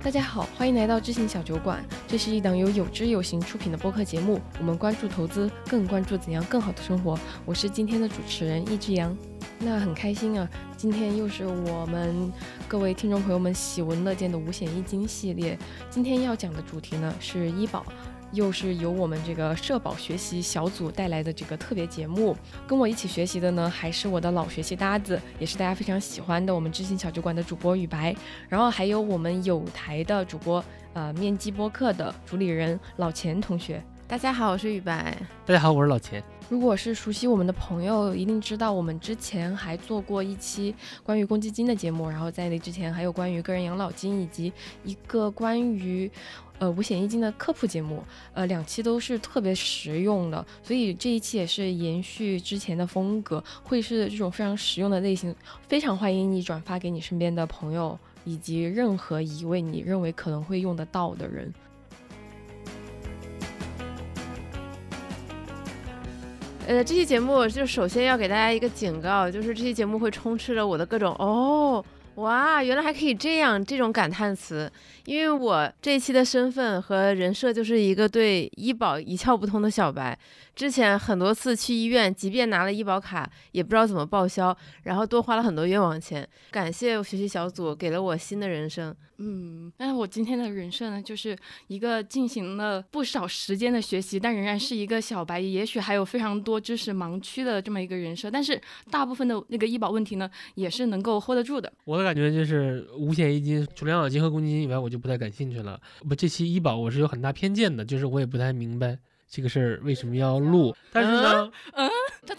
大家好，欢迎来到知行小酒馆。这是一档由有知有行出品的播客节目，我们关注投资，更关注怎样更好的生活。我是今天的主持人易志阳。那很开心啊，今天又是我们各位听众朋友们喜闻乐见的五险一金系列。今天要讲的主题呢是医保。又是由我们这个社保学习小组带来的这个特别节目，跟我一起学习的呢，还是我的老学习搭子，也是大家非常喜欢的我们知行小酒馆的主播雨白，然后还有我们有台的主播，呃，面基播客的主理人老钱同学。大家好，我是雨白。大家好，我是老钱。如果是熟悉我们的朋友，一定知道我们之前还做过一期关于公积金的节目，然后在那之前还有关于个人养老金以及一个关于。呃，五险一金的科普节目，呃，两期都是特别实用的，所以这一期也是延续之前的风格，会是这种非常实用的类型，非常欢迎你转发给你身边的朋友，以及任何一位你认为可能会用得到的人。呃，这期节目就首先要给大家一个警告，就是这期节目会充斥着我的各种哦。哇，原来还可以这样！这种感叹词，因为我这一期的身份和人设就是一个对医保一窍不通的小白。之前很多次去医院，即便拿了医保卡，也不知道怎么报销，然后多花了很多冤枉钱。感谢学习小组给了我新的人生。嗯，但是我今天的人设呢，就是一个进行了不少时间的学习，但仍然是一个小白，也许还有非常多知识盲区的这么一个人设。但是大部分的那个医保问题呢，也是能够 hold 得住的。我的感觉就是五险一金，除了养老金和公积金以外，我就不太感兴趣了。不，这期医保我是有很大偏见的，就是我也不太明白。这个事儿为什么要录？但是呢，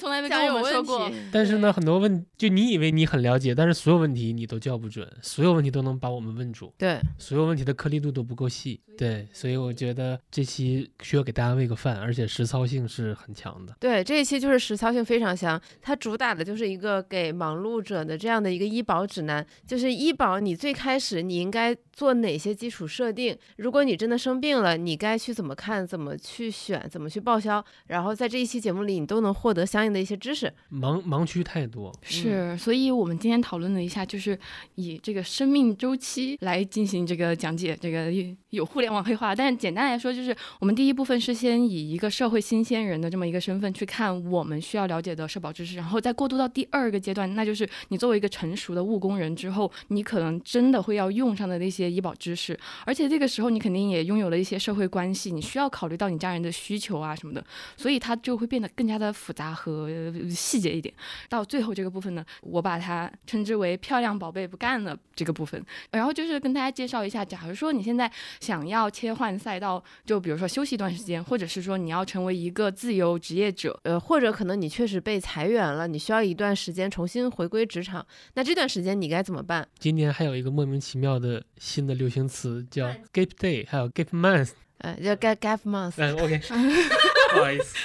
从来没跟我们说过。但是呢，很多问就你以为你很了解，但是所有问题你都叫不准，所有问题都能把我们问住。对，所有问题的颗粒度都不够细。对，所以我觉得这期需要给大家喂个饭，而且实操性是很强的。对，这一期就是实操性非常强，它主打的就是一个给忙碌者的这样的一个医保指南，就是医保你最开始你应该做哪些基础设定，如果你真的生病了，你该去怎么看，怎么去选。怎么去报销？然后在这一期节目里，你都能获得相应的一些知识。盲盲区太多，是，所以我们今天讨论了一下，就是以这个生命周期来进行这个讲解，这个有互联网黑化。但是简单来说，就是我们第一部分是先以一个社会新鲜人的这么一个身份去看我们需要了解的社保知识，然后再过渡到第二个阶段，那就是你作为一个成熟的务工人之后，你可能真的会要用上的那些医保知识，而且这个时候你肯定也拥有了一些社会关系，你需要考虑到你家人的。需求啊什么的，所以它就会变得更加的复杂和细节一点。到最后这个部分呢，我把它称之为“漂亮宝贝不干了”这个部分。然后就是跟大家介绍一下，假如说你现在想要切换赛道，就比如说休息一段时间，或者是说你要成为一个自由职业者，呃，或者可能你确实被裁员了，你需要一段时间重新回归职场，那这段时间你该怎么办？今年还有一个莫名其妙的新的流行词叫 gap day，还有 gap month。呃，叫 gap gap month。嗯，OK，不好意思，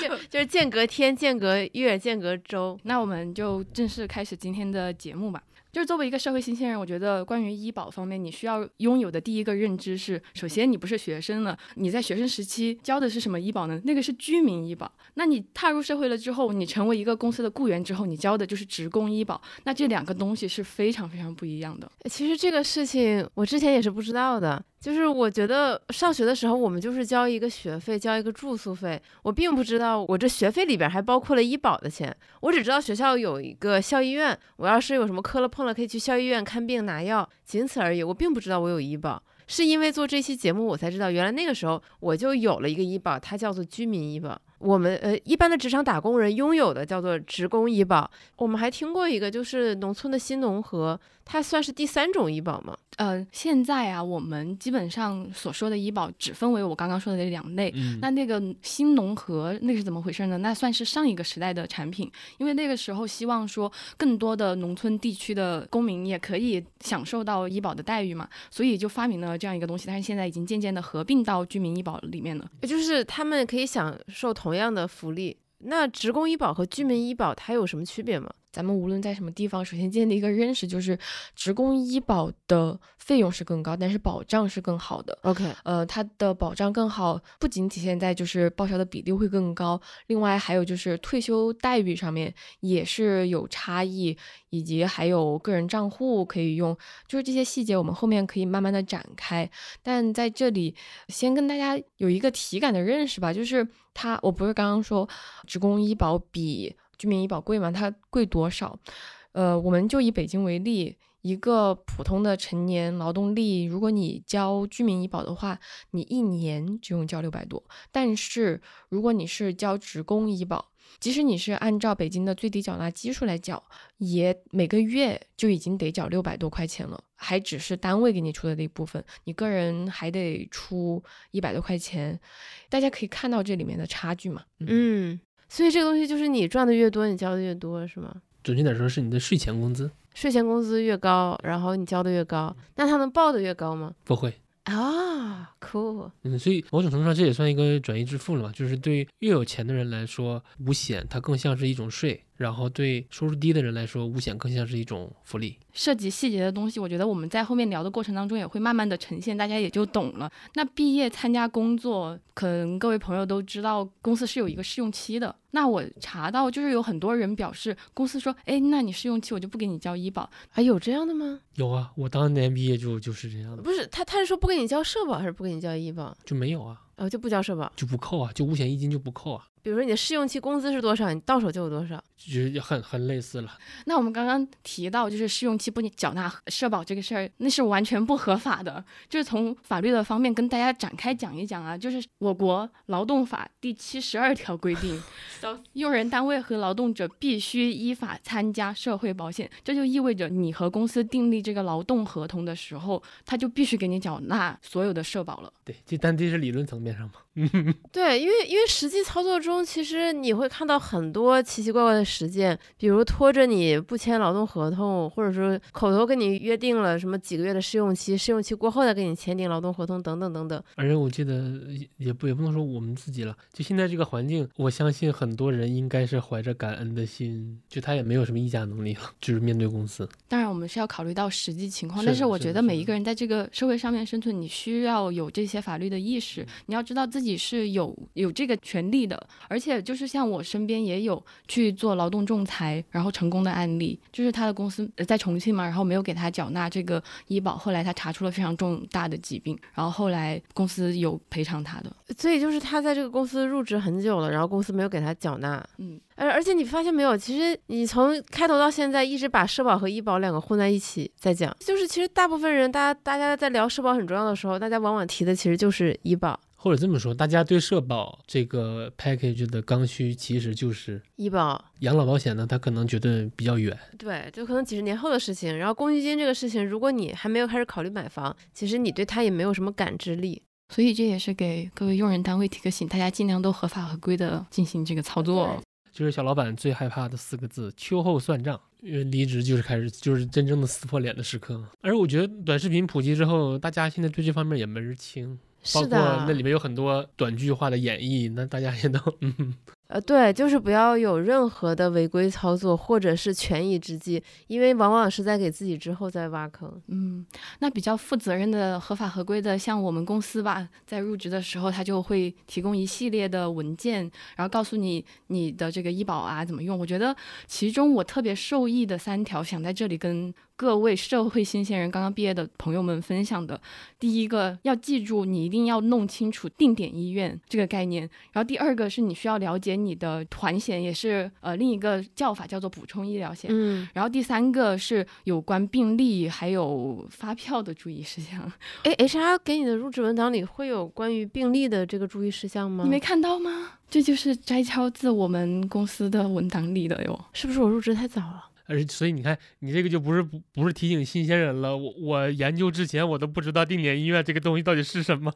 就就是间隔天、间隔月、间隔周。那我们就正式开始今天的节目吧。就是作为一个社会新鲜人，我觉得关于医保方面，你需要拥有的第一个认知是：首先，你不是学生了，你在学生时期交的是什么医保呢？那个是居民医保。那你踏入社会了之后，你成为一个公司的雇员之后，你交的就是职工医保。那这两个东西是非常非常不一样的。其实这个事情我之前也是不知道的。就是我觉得上学的时候，我们就是交一个学费，交一个住宿费。我并不知道我这学费里边还包括了医保的钱。我只知道学校有一个校医院，我要是有什么磕了碰了，可以去校医院看病拿药，仅此而已。我并不知道我有医保，是因为做这期节目我才知道，原来那个时候我就有了一个医保，它叫做居民医保。我们呃一般的职场打工人拥有的叫做职工医保。我们还听过一个，就是农村的新农合。它算是第三种医保吗？呃，现在啊，我们基本上所说的医保只分为我刚刚说的那两类。那那个新农合那是怎么回事呢？那算是上一个时代的产品，因为那个时候希望说更多的农村地区的公民也可以享受到医保的待遇嘛，所以就发明了这样一个东西。但是现在已经渐渐的合并到居民医保里面了，也就是他们可以享受同样的福利。那职工医保和居民医保它有什么区别吗？咱们无论在什么地方，首先建立一个认识，就是职工医保的费用是更高，但是保障是更好的。OK，呃，它的保障更好，不仅体现在就是报销的比例会更高，另外还有就是退休待遇上面也是有差异，以及还有个人账户可以用，就是这些细节我们后面可以慢慢的展开。但在这里先跟大家有一个体感的认识吧，就是它，我不是刚刚说职工医保比居民医保贵吗？它贵多少？呃，我们就以北京为例，一个普通的成年劳动力，如果你交居民医保的话，你一年就用交六百多。但是如果你是交职工医保，即使你是按照北京的最低缴纳基数来缴，也每个月就已经得缴六百多块钱了，还只是单位给你出的那一部分，你个人还得出一百多块钱。大家可以看到这里面的差距嘛？嗯，所以这个东西就是你赚的越多，你交的越多，是吗？准确点说是你的税前工资税前工资越高，然后你交的越高，那他能报的越高吗？不会。啊，cool，嗯，所以某种程度上这也算一个转移支付了嘛，就是对越有钱的人来说，五险它更像是一种税，然后对收入低的人来说，五险更像是一种福利。涉及细节的东西，我觉得我们在后面聊的过程当中也会慢慢的呈现，大家也就懂了。那毕业参加工作，可能各位朋友都知道，公司是有一个试用期的。那我查到就是有很多人表示，公司说，哎，那你试用期我就不给你交医保。还，有这样的吗？有啊，我当年毕业就就是这样的，不是，他他是说不给你交社保，还是不给你交医保？就没有啊，哦，就不交社保。就不扣啊，就五险一金就不扣啊，比如说你的试用期工资是多少，你到手就有多少。就是很很类似了。那我们刚刚提到，就是试用期不缴纳社保这个事儿，那是完全不合法的。就是从法律的方面跟大家展开讲一讲啊，就是我国劳动法第七十二条规定，用人单位和劳动者必须依法参加社会保险，这就意味着你和公司订立这个劳动合同的时候，他就必须给你缴纳所有的社保了。对，这但这是理论层面上嘛。对，因为因为实际操作中，其实你会看到很多奇奇怪怪的实践，比如拖着你不签劳动合同，或者说口头跟你约定了什么几个月的试用期，试用期过后再跟你签订劳动合同等等等等。而且我记得也也不也不能说我们自己了，就现在这个环境，我相信很多人应该是怀着感恩的心，就他也没有什么议价能力了，就是面对公司。当然，我们是要考虑到实际情况，是但是我觉得每一个人在这个社会上面生存，你需要有这些法律的意识，你要知道自己是有有这个权利的。而且就是像我身边也有去做劳动仲裁，然后成功的案例，就是他的公司呃在重庆嘛，然后没有给他缴纳这个医保，后来他查出了非常重大的疾病，然后后来公司有赔偿他的。所以就是他在这个公司入职很久了，然后公司没有给他缴纳。嗯，而而且你发现没有，其实你从开头到现在一直把社保和医保两个混在一起在讲，就是其实大部分人，大家大家在聊社保很重要的时候，大家往往提的其实就是医保。或者这么说，大家对社保这个 package 的刚需其实就是医保养老保险呢，它可能觉得比较远。对，就可能几十年后的事情。然后公积金这个事情，如果你还没有开始考虑买房，其实你对它也没有什么感知力。所以这也是给各位用人单位提个醒，大家尽量都合法合规的进行这个操作。就是小老板最害怕的四个字：秋后算账。因为离职就是开始就是真正的撕破脸的时刻。而我觉得短视频普及之后，大家现在对这方面也门儿清，包括是的，那里面有很多短句化的演绎，那大家也都嗯，呃，对，就是不要有任何的违规操作或者是权宜之计，因为往往是在给自己之后再挖坑。嗯，那比较负责任的、合法合规的，像我们公司吧，在入职的时候，他就会提供一系列的文件，然后告诉你你的这个医保啊怎么用。我觉得其中我特别受益的三条，想在这里跟各位社会新鲜人、刚刚毕业的朋友们分享的。第一个要记住，你一定要弄清楚定点医院这个概念。然后第二个是你需要了解你的团险，也是呃另一个叫法叫做补充医疗险。嗯，然后第三个是有关病历还有发票的注意事项，哎，HR 给你的入职文档里会有关于病历的这个注意事项吗？你没看到吗？这就是摘抄自我们公司的文档里的哟。是不是我入职太早了？而所以你看，你这个就不是不不是提醒新鲜人了。我我研究之前我都不知道定点医院这个东西到底是什么。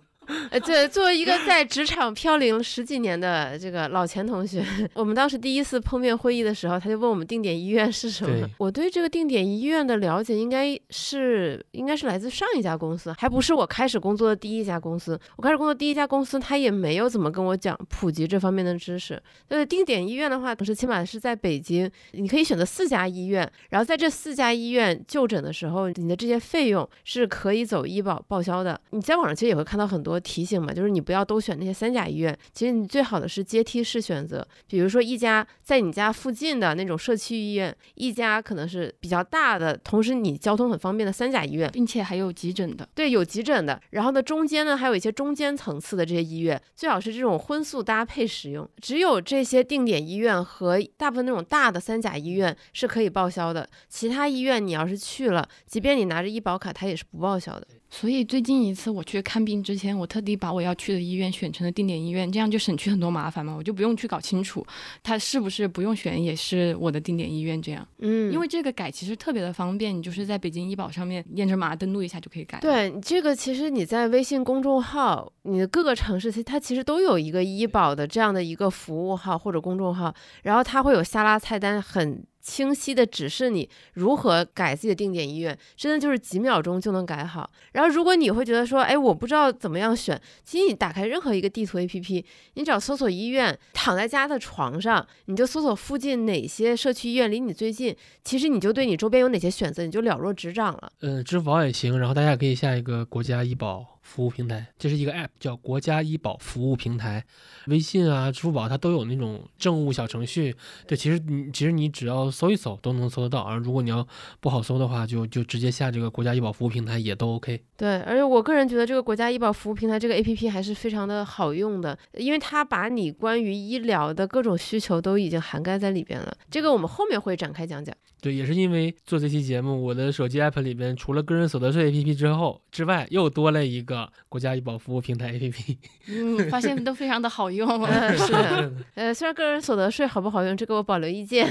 呃，对，作为一个在职场飘零十几年的这个老钱同学，我们当时第一次碰面会议的时候，他就问我们定点医院是什么对。我对这个定点医院的了解，应该是应该是来自上一家公司，还不是我开始工作的第一家公司。我开始工作第一家公司，他也没有怎么跟我讲普及这方面的知识。呃，定点医院的话，是起码是在北京，你可以选择四家医院，然后在这四家医院就诊的时候，你的这些费用是可以走医保报销的。你在网上其实也会看到很多提醒嘛，就是你不要都选那些三甲医院，其实你最好的是阶梯式选择，比如说一家在你家附近的那种社区医院，一家可能是比较大的，同时你交通很方便的三甲医院。并且还有急诊的。对，有急诊的，然后呢，中间呢还有一些中间层次的这些医院，最好是这种荤素搭配使用。只有这些定点医院和大部分那种大的三甲医院是可以报销的，其他医院你要是去了，即便你拿着医保卡，它也是不报销的。所以最近一次我去看病之前，我特地把我要去的医院选成了定点医院，这样就省去很多麻烦嘛，我就不用去搞清楚它是不是不用选也是我的定点医院这样。嗯，因为这个改其实特别的方便，你就是在北京医保上面验证码登录一下就可以改。，对这个，其实你在微信公众号，你的各个城市，其实它其实都有一个医保的这样的一个服务号或者公众号，然后它会有下拉菜单，很清晰的指示你如何改自己的定点医院，真的就是几秒钟就能改好。然后如果你会觉得说，哎，我不知道怎么样选，其实你打开任何一个地图 APP，你只要搜索医院，躺在家的床上，你就搜索附近哪些社区医院离你最近，其实你就对你周边有哪些选择，你就了若指掌了。嗯，支付宝也行，然后大家也可以下一个国家医保服务平台，这是一个 app 叫国家医保服务平台，微信啊、支付宝它都有那种政务小程序。对，其实你其实你只要搜一搜都能搜得到，而如果你要不好搜的话，就就直接下这个国家医保服务平台也都 OK。对，而且我个人觉得这个国家医保服务平台这个 A P P 还是非常的好用的，因为它把你关于医疗的各种需求都已经涵盖在里边了。这个我们后面会展开讲讲。对，也是因为做这期节目，我的手机 app 里边除了个人所得税 APP 之后之外，又多了一个国家医保服务平台 APP。嗯，发现都非常的好用。嗯，是的，呃，虽然个人所得税好不好用，这个我保留意见。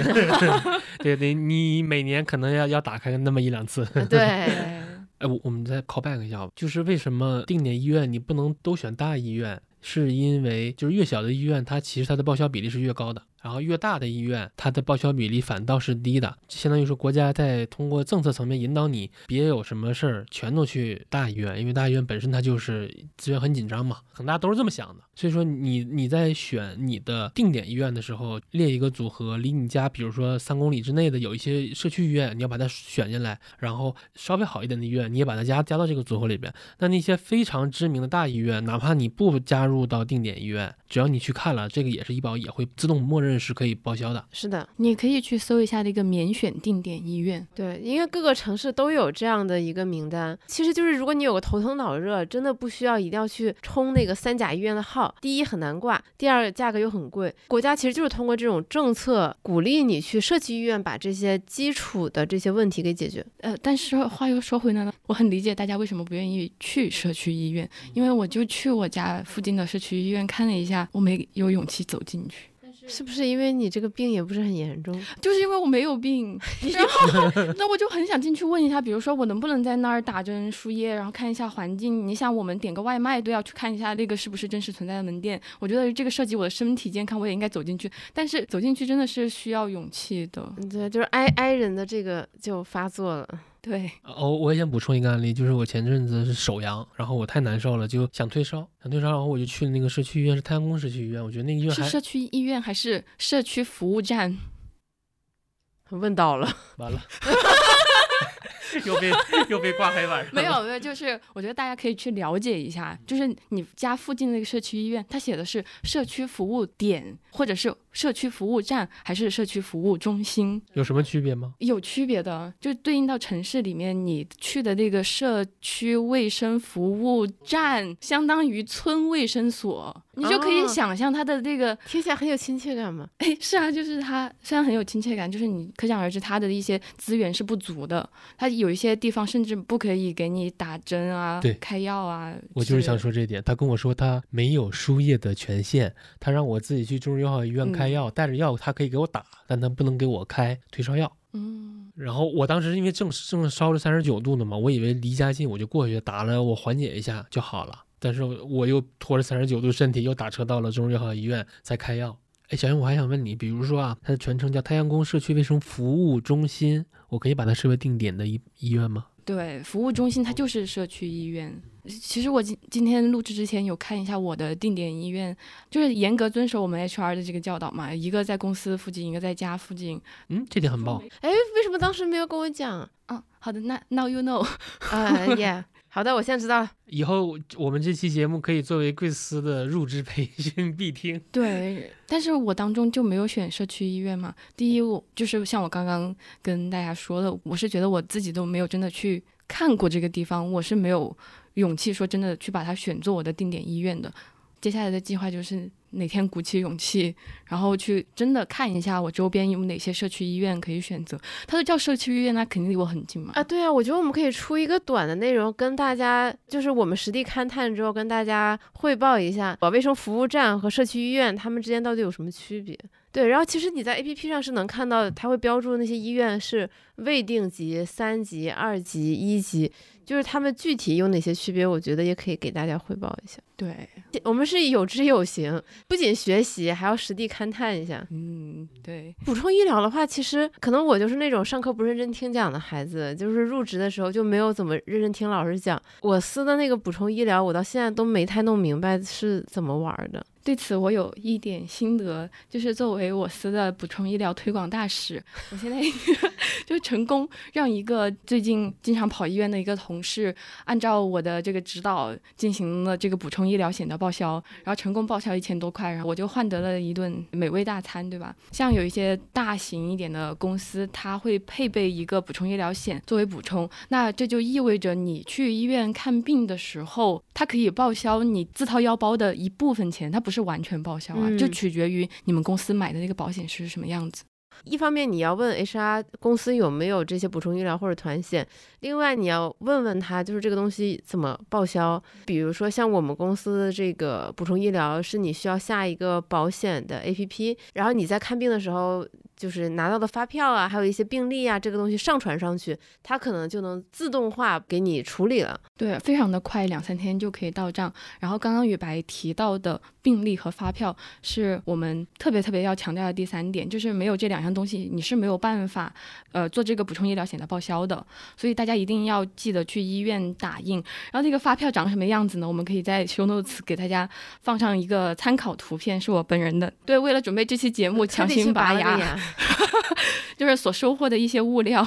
对对，你每年可能要要打开那么一两次。对，哎，我我们再 call back 一下，就是为什么定点医院你不能都选大医院？是因为就是越小的医院，它其实它的报销比例是越高的，然后越大的医院，它的报销比例反倒是低的。相当于说国家在通过政策层面引导你，别有什么事儿全都去大医院，因为大医院本身它就是资源很紧张嘛，可能大家都是这么想的。所以说你你在选你的定点医院的时候，列一个组合，离你家比如说三公里之内的有一些社区医院，你要把它选进来，然后稍微好一点的医院，你也把它加加到这个组合里边。那那些非常知名的大医院，哪怕你不加入到定点医院，只要你去看了，这个也是医保也会自动默认是可以报销的。是的，你可以去搜一下那个免选定点医院。对，因为各个城市都有这样的一个名单。其实就是如果你有个头疼脑热，真的不需要一定要去冲那个三甲医院的号。第一很难挂，第二价格又很贵。国家其实就是通过这种政策鼓励你去社区医院把这些基础的这些问题给解决。呃，但是话又说回来了，我很理解大家为什么不愿意去社区医院，因为我就去我家附近的社区医院看了一下，我没有勇气走进去，是不是因为你这个病也不是很严重？就是因为我没有病。然后，那我就很想进去问一下，比如说我能不能在那儿打针输液，然后看一下环境。你想，我们点个外卖都要去看一下那个是不是真实存在的门店。我觉得这个涉及我的身体健康，我也应该走进去。但是走进去真的是需要勇气的。对，就是 I I 人的这个就发作了。对，哦，我也想补充一个案例，就是我前阵子是手阳，然后我太难受了，就想退烧，想退烧，然后我就去那个社区医院，是太阳宫社区医院，我觉得那个医院是社区医院还是社区服务站？问到了，完了，又被又被挂黑板上。没有没有，就是我觉得大家可以去了解一下，就是你家附近那个社区医院，它写的是社区服务点，或者是社区服务站，还是社区服务中心，有什么区别吗？有区别的，就对应到城市里面你去的那个社区卫生服务站，相当于村卫生所，你就可以哦想象它的那个，听起来很有亲切感嘛。哎，是啊，就是它虽然很有亲切感，就是你可想而知它的一些资源是不足的，它有一些地方甚至不可以给你打针啊对、开药啊。我就是想，说这一点，他跟我说他没有输液的权限，他让我自己去中日友好医院开药，带着药他可以给我打，但他不能给我开退烧药。嗯，然后我当时因为正正烧着三十九度呢嘛，我以为离家近，我就过去打了，我缓解一下就好了。但是我又拖着三十九度身体又打车到了中日友好医院再开药。哎，小英，我还想问你，比如说啊，它的全称叫太阳宫社区卫生服务中心，我可以把它设为定点的医医院吗？对，服务中心它就是社区医院。其实我今今天录制之前有看一下我的定点医院，就是严格遵守我们 HR 的这个教导嘛，一个在公司附近，一个在家附近。嗯，这点很棒。哎，为什么当时没有跟我讲？嗯，好的，那 Now you know。啊耶。好的，我现在知道了。以后我们这期节目可以作为贵司的入职培训必听。对，但是我当中就没有选社区医院嘛。第一，我就是像我刚刚跟大家说的，我是觉得我自己都没有真的去看过这个地方，我是没有勇气说真的去把它选做我的定点医院的。接下来的计划就是哪天鼓起勇气，然后去真的看一下我周边有哪些社区医院可以选择。它都叫社区医院，那肯定离我很近嘛。啊，对啊，我觉得我们可以出一个短的内容，跟大家就是我们实地勘探之后，跟大家汇报一下，卫生服务站和社区医院他们之间到底有什么区别。对，然后其实你在 A P P 上是能看到，它会标注那些医院是未定级、三级、二级、一级。就是他们具体有哪些区别，我觉得也可以给大家汇报一下。对，我们是有知有行，不仅学习，还要实地勘探一下。嗯，对。补充医疗的话，其实可能我就是那种上课不认真听讲的孩子，就是入职的时候就没有怎么认真听老师讲。我司的那个补充医疗，我到现在都没太弄明白是怎么玩的。对此我有一点心得，就是作为我司的补充医疗推广大使，我现在 就成功让一个最近经常跑医院的一个同事，按照我的这个指导进行了这个补充医疗险的报销，然后成功报销一千多块，然后我就换得了一顿美味大餐，对吧？像有一些大型一点的公司，它会配备一个补充医疗险作为补充，那这就意味着你去医院看病的时候，它可以报销你自掏腰包的一部分钱，它不是。是完全报销啊，就取决于你们公司买的那个保险是什么样子。一方面你要问 HR 公司有没有这些补充医疗或者团险，另外你要问问他就是这个东西怎么报销。比如说像我们公司的这个补充医疗，是你需要下一个保险的 APP，然后你在看病的时候。就是拿到的发票啊，还有一些病历啊，这个东西上传上去，它可能就能自动化给你处理了。对，非常的快，两三天就可以到账。然后刚刚雨白提到的病历和发票，是我们特别特别要强调的第三点，就是没有这两样东西，你是没有办法呃做这个补充医疗险的报销的。所以大家一定要记得去医院打印。然后那个发票长什么样子呢？我们可以在 show notes 给大家放上一个参考图片，是我本人的。对，为了准备这期节目，强行拔牙。就是所收获的一些物料，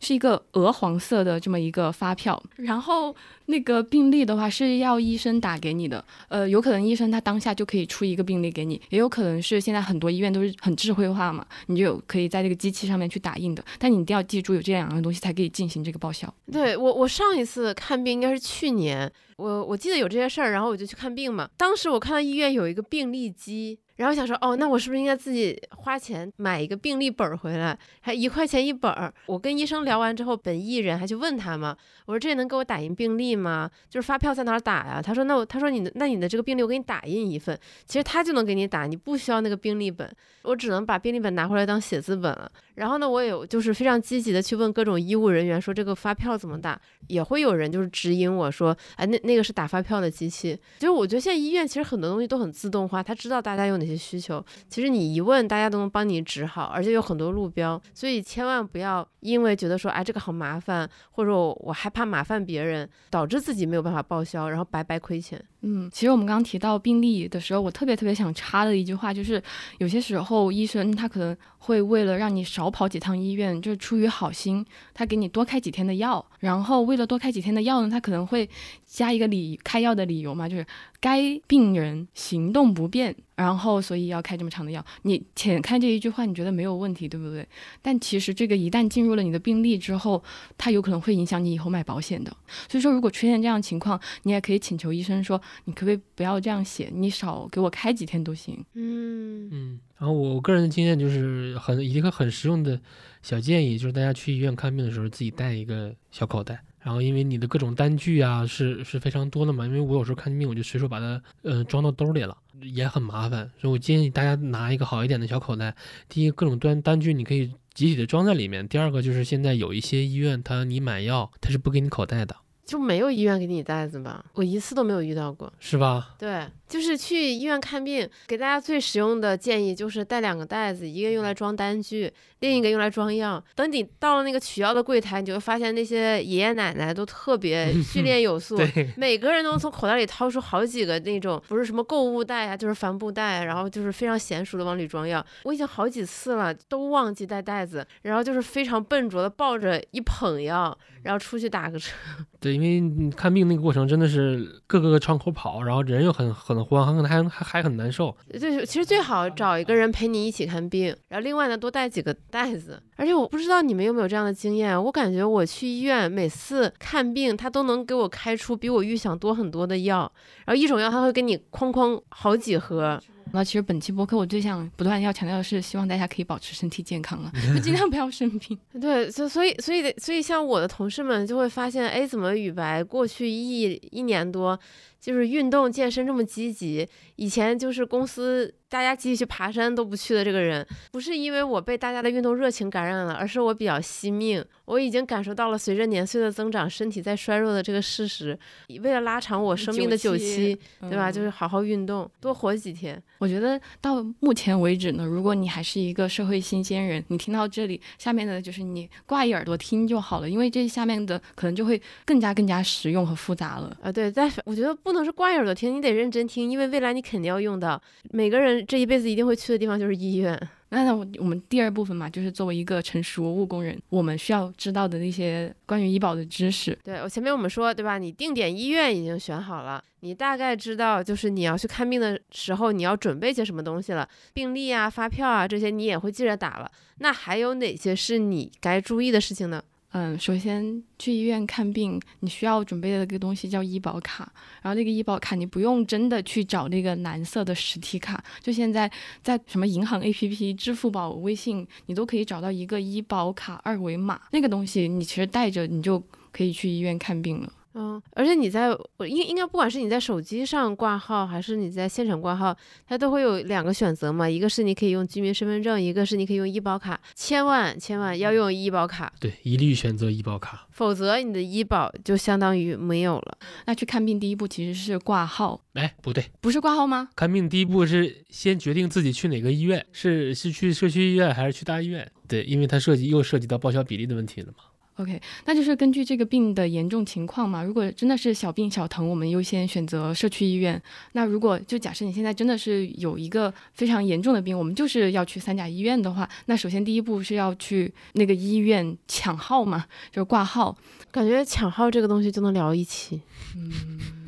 是一个鹅黄色的这么一个发票，然后那个病历的话是要医生打给你的，呃，有可能医生他当下就可以出一个病历给你，也有可能是现在很多医院都是很智慧化嘛，你就可以在这个机器上面去打印的，但你一定要记住有这两样东西才可以进行这个报销。对我，我上一次看病应该是去年，我我记得有这些事儿，然后我就去看病嘛，当时我看到医院有一个病历机。然后想说，哦，那我是不是应该自己花钱买一个病历本回来，还一块钱一本儿？我跟医生聊完之后，本艺人还去问他嘛，我说这能给我打印病历吗？就是发票在哪儿打呀？他说，那我他说你的那你的这个病历我给你打印一份，其实他就能给你打，你不需要那个病历本，我只能把病历本拿回来当写字本了。然后呢，我也就是非常积极的去问各种医务人员，说这个发票怎么打？也会有人就是指引我说，哎，那那个是打发票的机器。就是我觉得现在医院其实很多东西都很自动化，他知道大家有哪些需求，其实你一问，大家都能帮你指好，而且有很多路标，所以千万不要因为觉得说，哎，这个好麻烦，或者我我害怕麻烦别人，导致自己没有办法报销，然后白白亏钱。嗯，其实我们刚刚提到病例的时候，我特别特别想插的一句话就是，有些时候医生他可能会为了让你少少跑几趟医院，就是出于好心，他给你多开几天的药，然后为了多开几天的药呢，他可能会加一个理开药的理由嘛，就是该病人行动不便。然后，所以要开这么长的药。你浅看这一句话，你觉得没有问题，对不对？但其实这个一旦进入了你的病历之后，它有可能会影响你以后买保险的。所以说，如果出现这样情况，你也可以请求医生说，你可不可以不要这样写，你少给我开几天都行。嗯嗯。然后我个人的经验就是很一个很实用的小建议，就是大家去医院看病的时候自己带一个小口袋。然后，因为你的各种单据啊是是非常多的嘛，因为我有时候看病，我就随手把它呃装到兜里了，也很麻烦，所以我建议大家拿一个好一点的小口袋。第一，各种单单据你可以集体的装在里面；第二个就是现在有一些医院，它你买药它是不给你口袋的，就没有医院给你袋子吧？我一次都没有遇到过。是吧？对，就是去医院看病，给大家最实用的建议就是带两个袋子，一个用来装单据，另一个用来装药。等你到了那个取药的柜台，你就会发现那些爷爷奶奶都特别 训练有素，每个人都从口袋里掏出好几个那种不是什么购物袋啊，就是帆布袋，然后就是非常娴熟的往里装药。我已经好几次了，都忘记带袋子，然后就是非常笨拙的抱着一捧药，然后出去打个车。对，因为你看病那个过程真的是各个窗口跑，然后人又很很慌，很还还还很难受。对，其实最好找一个人陪你一起看病，然后另外呢多带几个袋子。而且我不知道你们有没有这样的经验，我感觉我去医院每次看病，他都能给我开出比我预想多很多的药，然后一种药他会给你哐哐好几盒。那其实本期播客我最想不断要强调的是，希望大家可以保持身体健康啊，就尽量不要生病。对，所所以所以所以像我的同事们就会发现，哎，怎么雨白过去一一年多。就是运动健身这么积极，以前就是公司大家集体去爬山都不去的这个人，不是因为我被大家的运动热情感染了，而是我比较惜命，我已经感受到了随着年岁的增长，身体在衰弱的这个事实。为了拉长我生命的久期，对吧？就是好好运动，多活几天。我觉得到目前为止呢，如果你还是一个社会新鲜人，你听到这里，下面的就是你挂一耳朵听就好了，因为这下面的可能就会更加更加实用和复杂了啊。对，但我觉得不。不能是挂耳朵听，你得认真听，因为未来你肯定要用到。每个人这一辈子一定会去的地方就是医院。那那我我们第二部分嘛，就是作为一个成熟务工人，我们需要知道的那些关于医保的知识。对我前面我们说，对吧？你定点医院已经选好了，你大概知道就是你要去看病的时候你要准备些什么东西了，病历啊、发票啊这些你也会记着打了。那还有哪些是你该注意的事情呢？嗯，首先去医院看病，你需要准备的一个东西叫医保卡。然后那个医保卡，你不用真的去找那个蓝色的实体卡，就现在在什么银行 APP、支付宝、微信，你都可以找到一个医保卡二维码。那个东西你其实带着，你就可以去医院看病了。嗯，而且你在应应该不管是你在手机上挂号，还是你在现场挂号，它都会有两个选择嘛。一个是你可以用居民身份证，一个是你可以用医保卡。千万千万要用医保卡，对，一律选择医保卡，否则你的医保就相当于没有了。那去看病第一步其实是挂号，哎，不对，不是挂号吗？看病第一步是先决定自己去哪个医院，是是去社区医院还是去大医院？对，因为它涉及又涉及到报销比例的问题了嘛。OK，那就是根据这个病的严重情况嘛。如果真的是小病小疼，我们优先选择社区医院。那如果就假设你现在真的是有一个非常严重的病，我们就是要去三甲医院的话，那首先第一步是要去那个医院抢号嘛，就是挂号。感觉抢号这个东西就能聊一期。嗯。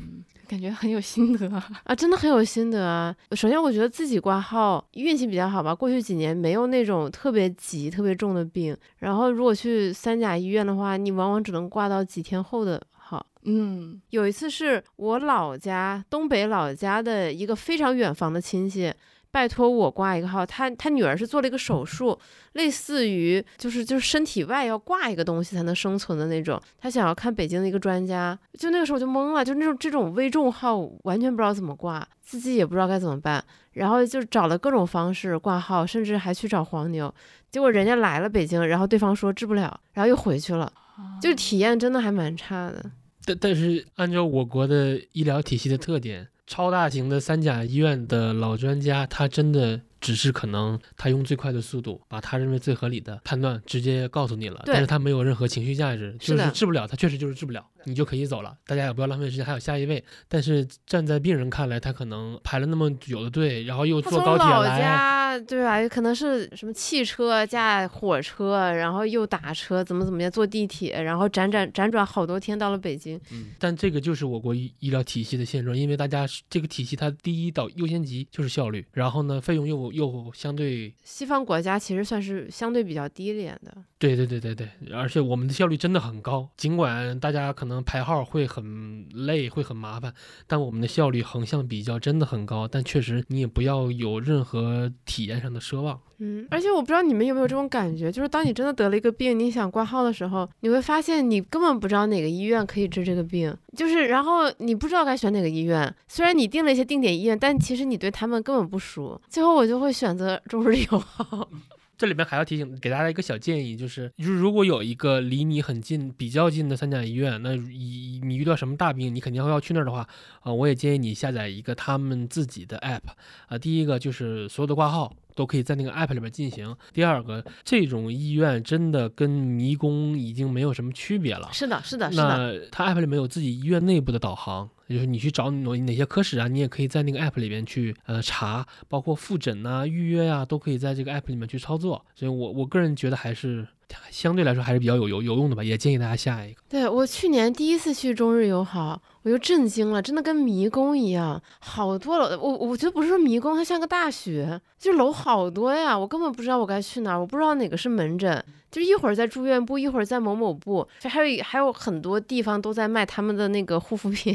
感觉很有心得啊，真的很有心得啊。首先，我觉得自己挂号运气比较好吧，过去几年没有那种特别急、特别重的病。然后，如果去三甲医院的话，你往往只能挂到几天后的号。嗯，有一次是我老家东北老家的一个非常远房的亲戚。拜托我挂一个号，他他女儿是做了一个手术，类似于就是就是身体外要挂一个东西才能生存的那种。他想要看北京的一个专家，就那个时候我就懵了，就那种这种危重号完全不知道怎么挂，自己也不知道该怎么办，然后就找了各种方式挂号，甚至还去找黄牛，结果人家来了北京，然后对方说治不了，然后又回去了，就体验真的还蛮差的。但但是按照我国的医疗体系的特点。超大型的三甲医院的老专家，他真的只是可能他用最快的速度，把他认为最合理的判断直接告诉你了，但是他没有任何情绪价值，就是治不了，他确实就是治不了。你就可以走了，大家也不要浪费时间，还有下一位。但是站在病人看来，他可能排了那么久的队，然后又坐高铁来，对吧？可能是什么汽车加火车，然后又打车，怎么怎么样，坐地铁，然后辗转辗转好多天到了北京。嗯，但这个就是我国医医疗体系的现状，因为大家这个体系它第一导优先级就是效率，然后呢，费用又又相对西方国家其实算是相对比较低廉的。对对对对对，而且我们的效率真的很高，尽管大家可能。可能排号会很累，会很麻烦，但我们的效率横向比较真的很高。但确实，你也不要有任何体验上的奢望。嗯，而且我不知道你们有没有这种感觉，就是当你真的得了一个病，你想挂号的时候，你会发现你根本不知道哪个医院可以治这个病，就是然后你不知道该选哪个医院。虽然你定了一些定点医院，但其实你对他们根本不熟。最后我就会选择中日友好。这里面还要提醒给大家一个小建议，就是就是如果有一个离你很近、比较近的三甲医院，那你你遇到什么大病，你肯定要去那儿的话，啊、我也建议你下载一个他们自己的 app，啊、第一个就是所有的挂号。都可以在那个 app 里边进行。第二个，这种医院真的跟迷宫已经没有什么区别了。是的，是的，是的。那它 app 里面有自己医院内部的导航，就是你去找哪哪些科室啊，你也可以在那个 app 里面去呃查，包括复诊呐、预约呀、都可以在这个 app 里面去操作。所以我我个人觉得还是相对来说还是比较有有有用的吧，也建议大家下一个。对我去年第一次去中日友好，我就震惊了，真的跟迷宫一样，好多楼。我我觉得不是说迷宫，它像个大学，就楼好多呀，我根本不知道我该去哪儿，我不知道哪个是门诊，就一会儿在住院部，一会儿在某某部，就还有还有很多地方都在卖他们的那个护肤品，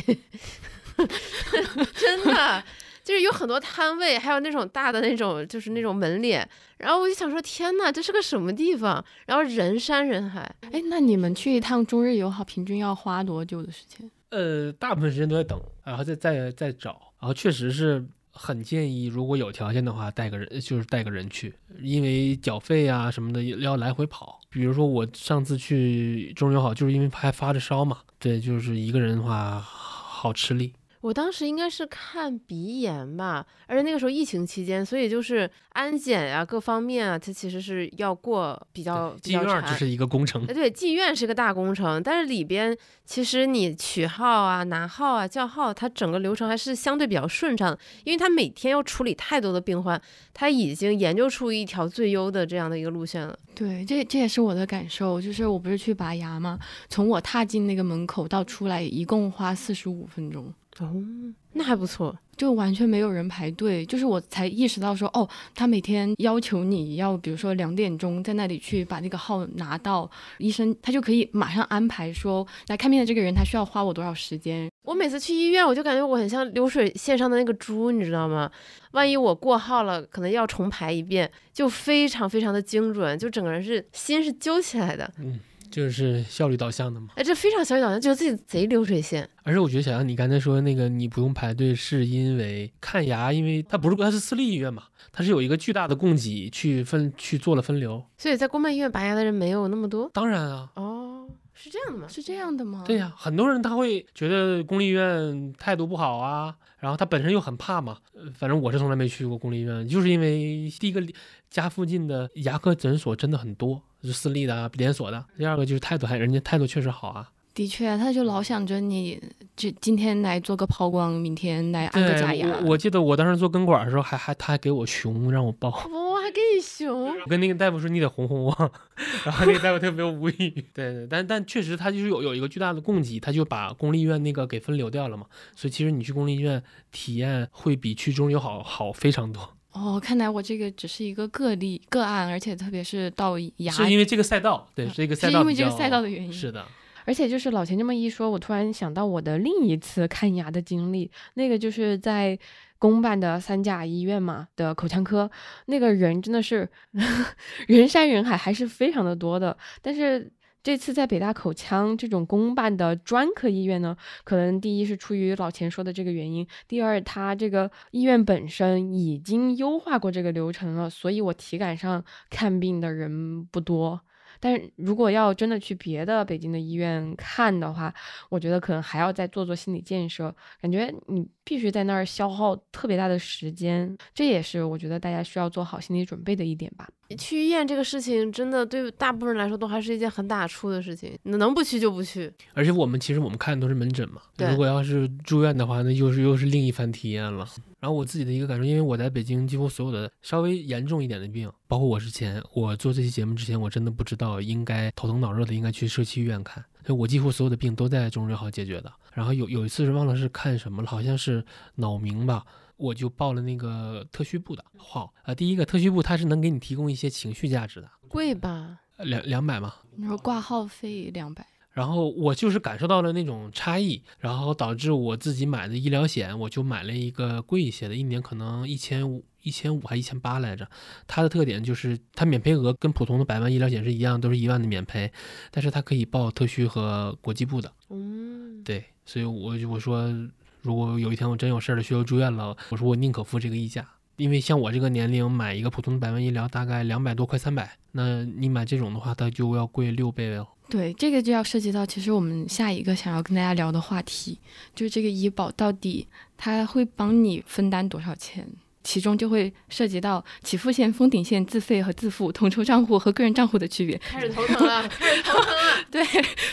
真的。就是有很多摊位，还有那种大的那种，就是那种门脸。然后我就想说，天呐，这是个什么地方？然后人山人海。哎，那你们去一趟中日友好，平均要花多久的时间？呃，大部分时间都在等，然后再再再找。然后确实是很建议，如果有条件的话，带个人，就是带个人去，因为缴费啊什么的要来回跑。比如说我上次去中友好，就是因为还发着烧嘛，对，就是一个人的话好吃力。我当时应该是看鼻炎吧，而且那个时候疫情期间，所以就是安检呀、各方面啊，它其实是要过比较比进较馋。院只是一个工程哎，，对，妓院是个大工程，但是里边其实你取号啊、拿号啊、叫号，它整个流程还是相对比较顺畅的，因为它每天要处理太多的病患，它已经研究出一条最优的这样的一个路线了。对，这这也是我的感受，就是我不是去拔牙嘛，从我踏进那个门口到出来，一共花四十五分钟。哦，那还不错。就完全没有人排队，就是我才意识到说，哦，他每天要求你要，比如说两点钟在那里去把那个号拿到，医生他就可以马上安排说来看病的这个人他需要花我多少时间。我每次去医院，我就感觉我很像流水线上的那个猪，你知道吗？万一我过号了，可能要重排一遍，就非常非常的精准，就整个人是心是揪起来的。嗯，就是效率导向的嘛。哎，这非常效率导向，觉得自己贼流水线。而且我觉得小杨，你刚才说那个你不用排队，是因为看牙，因为它不是它是私立医院嘛，它是有一个巨大的供给去分去做了分流。所以在公办医院拔牙的人没有那么多。当然啊，哦，是这样的吗？是这样的吗？对呀、很多人他会觉得公立医院态度不好啊，然后他本身又很怕嘛。呃反正我是从来没去过公立医院，就是因为第一个家附近的牙科诊所真的很多，是私立的啊，连锁的。第二个就是态度还人家态度确实好啊。的确，他就老想着你，就今天来做个抛光，明天来安个，假牙。我我记得我当时做根管的时候还还他还给我熊让我抱。我还给你熊。我跟那个大夫说你得哄哄我，然后那个大夫特别无语。对对，但但确实他就是有有一个巨大的供给，他就把公立医院那个给分流掉了嘛。所以其实你去公立医院体验会比去中医好好非常多，哦，看来我这个只是一个个例个案，而且特别是到牙，是因为这个赛道，对，是一个赛道，是因为这个赛道的原因。是的，而且就是老钱这么一说，我突然想到我的另一次看牙的经历，那个就是在公办的三甲医院嘛的口腔科，那个人真的是 人山人海，还是非常的多的。但是这次在北大口腔这种公办的专科医院呢，可能第一是出于老钱说的这个原因，第二他这个医院本身已经优化过这个流程了，所以我体感上看病的人不多。但是如果要真的去别的北京的医院看的话，我觉得可能还要再做做心理建设，感觉你必须在那儿消耗特别大的时间，这也是我觉得大家需要做好心理准备的一点吧。去医院这个事情，真的对大部分人来说都还是一件很打怵的事情。能不去就不去。而且我们其实我们看的都是门诊嘛，如果要是住院的话，那又是又是另一番体验了。然后我自己的一个感受，因为我在北京几乎所有的稍微严重一点的病，包括我之前我做这期节目之前，我真的不知道应该头疼脑热的应该去社区医院看，所以我几乎所有的病都在中日友好解决的。然后有有一次是忘了是看什么了，好像是脑鸣吧。我就报了那个特需部的号啊、第一个特需部它是能给你提供一些情绪价值的，贵吧？呃两两百吗，你说挂号费两百，然后我就是感受到了那种差异，然后导致我自己买的医疗险，我就买了一个贵一些的，一年可能一千五、一千五还一千八来着。它的特点就是它免赔额跟普通的百万医疗险是一样，都是一万的免赔，但是它可以报特需和国际部的。嗯，对，所以我就我说，如果有一天我真有事儿了需要住院了，我说我宁可付这个溢价。因为像我这个年龄买一个普通的百万医疗大概两百多快三百，那你买这种的话，它就要贵六倍哦。对，这个就要涉及到其实我们下一个想要跟大家聊的话题，就是这个医保到底它会帮你分担多少钱？其中就会涉及到起付线、封顶线、自费和自付、统筹账户和个人账户的区别。开始头疼了，开始头疼了。对，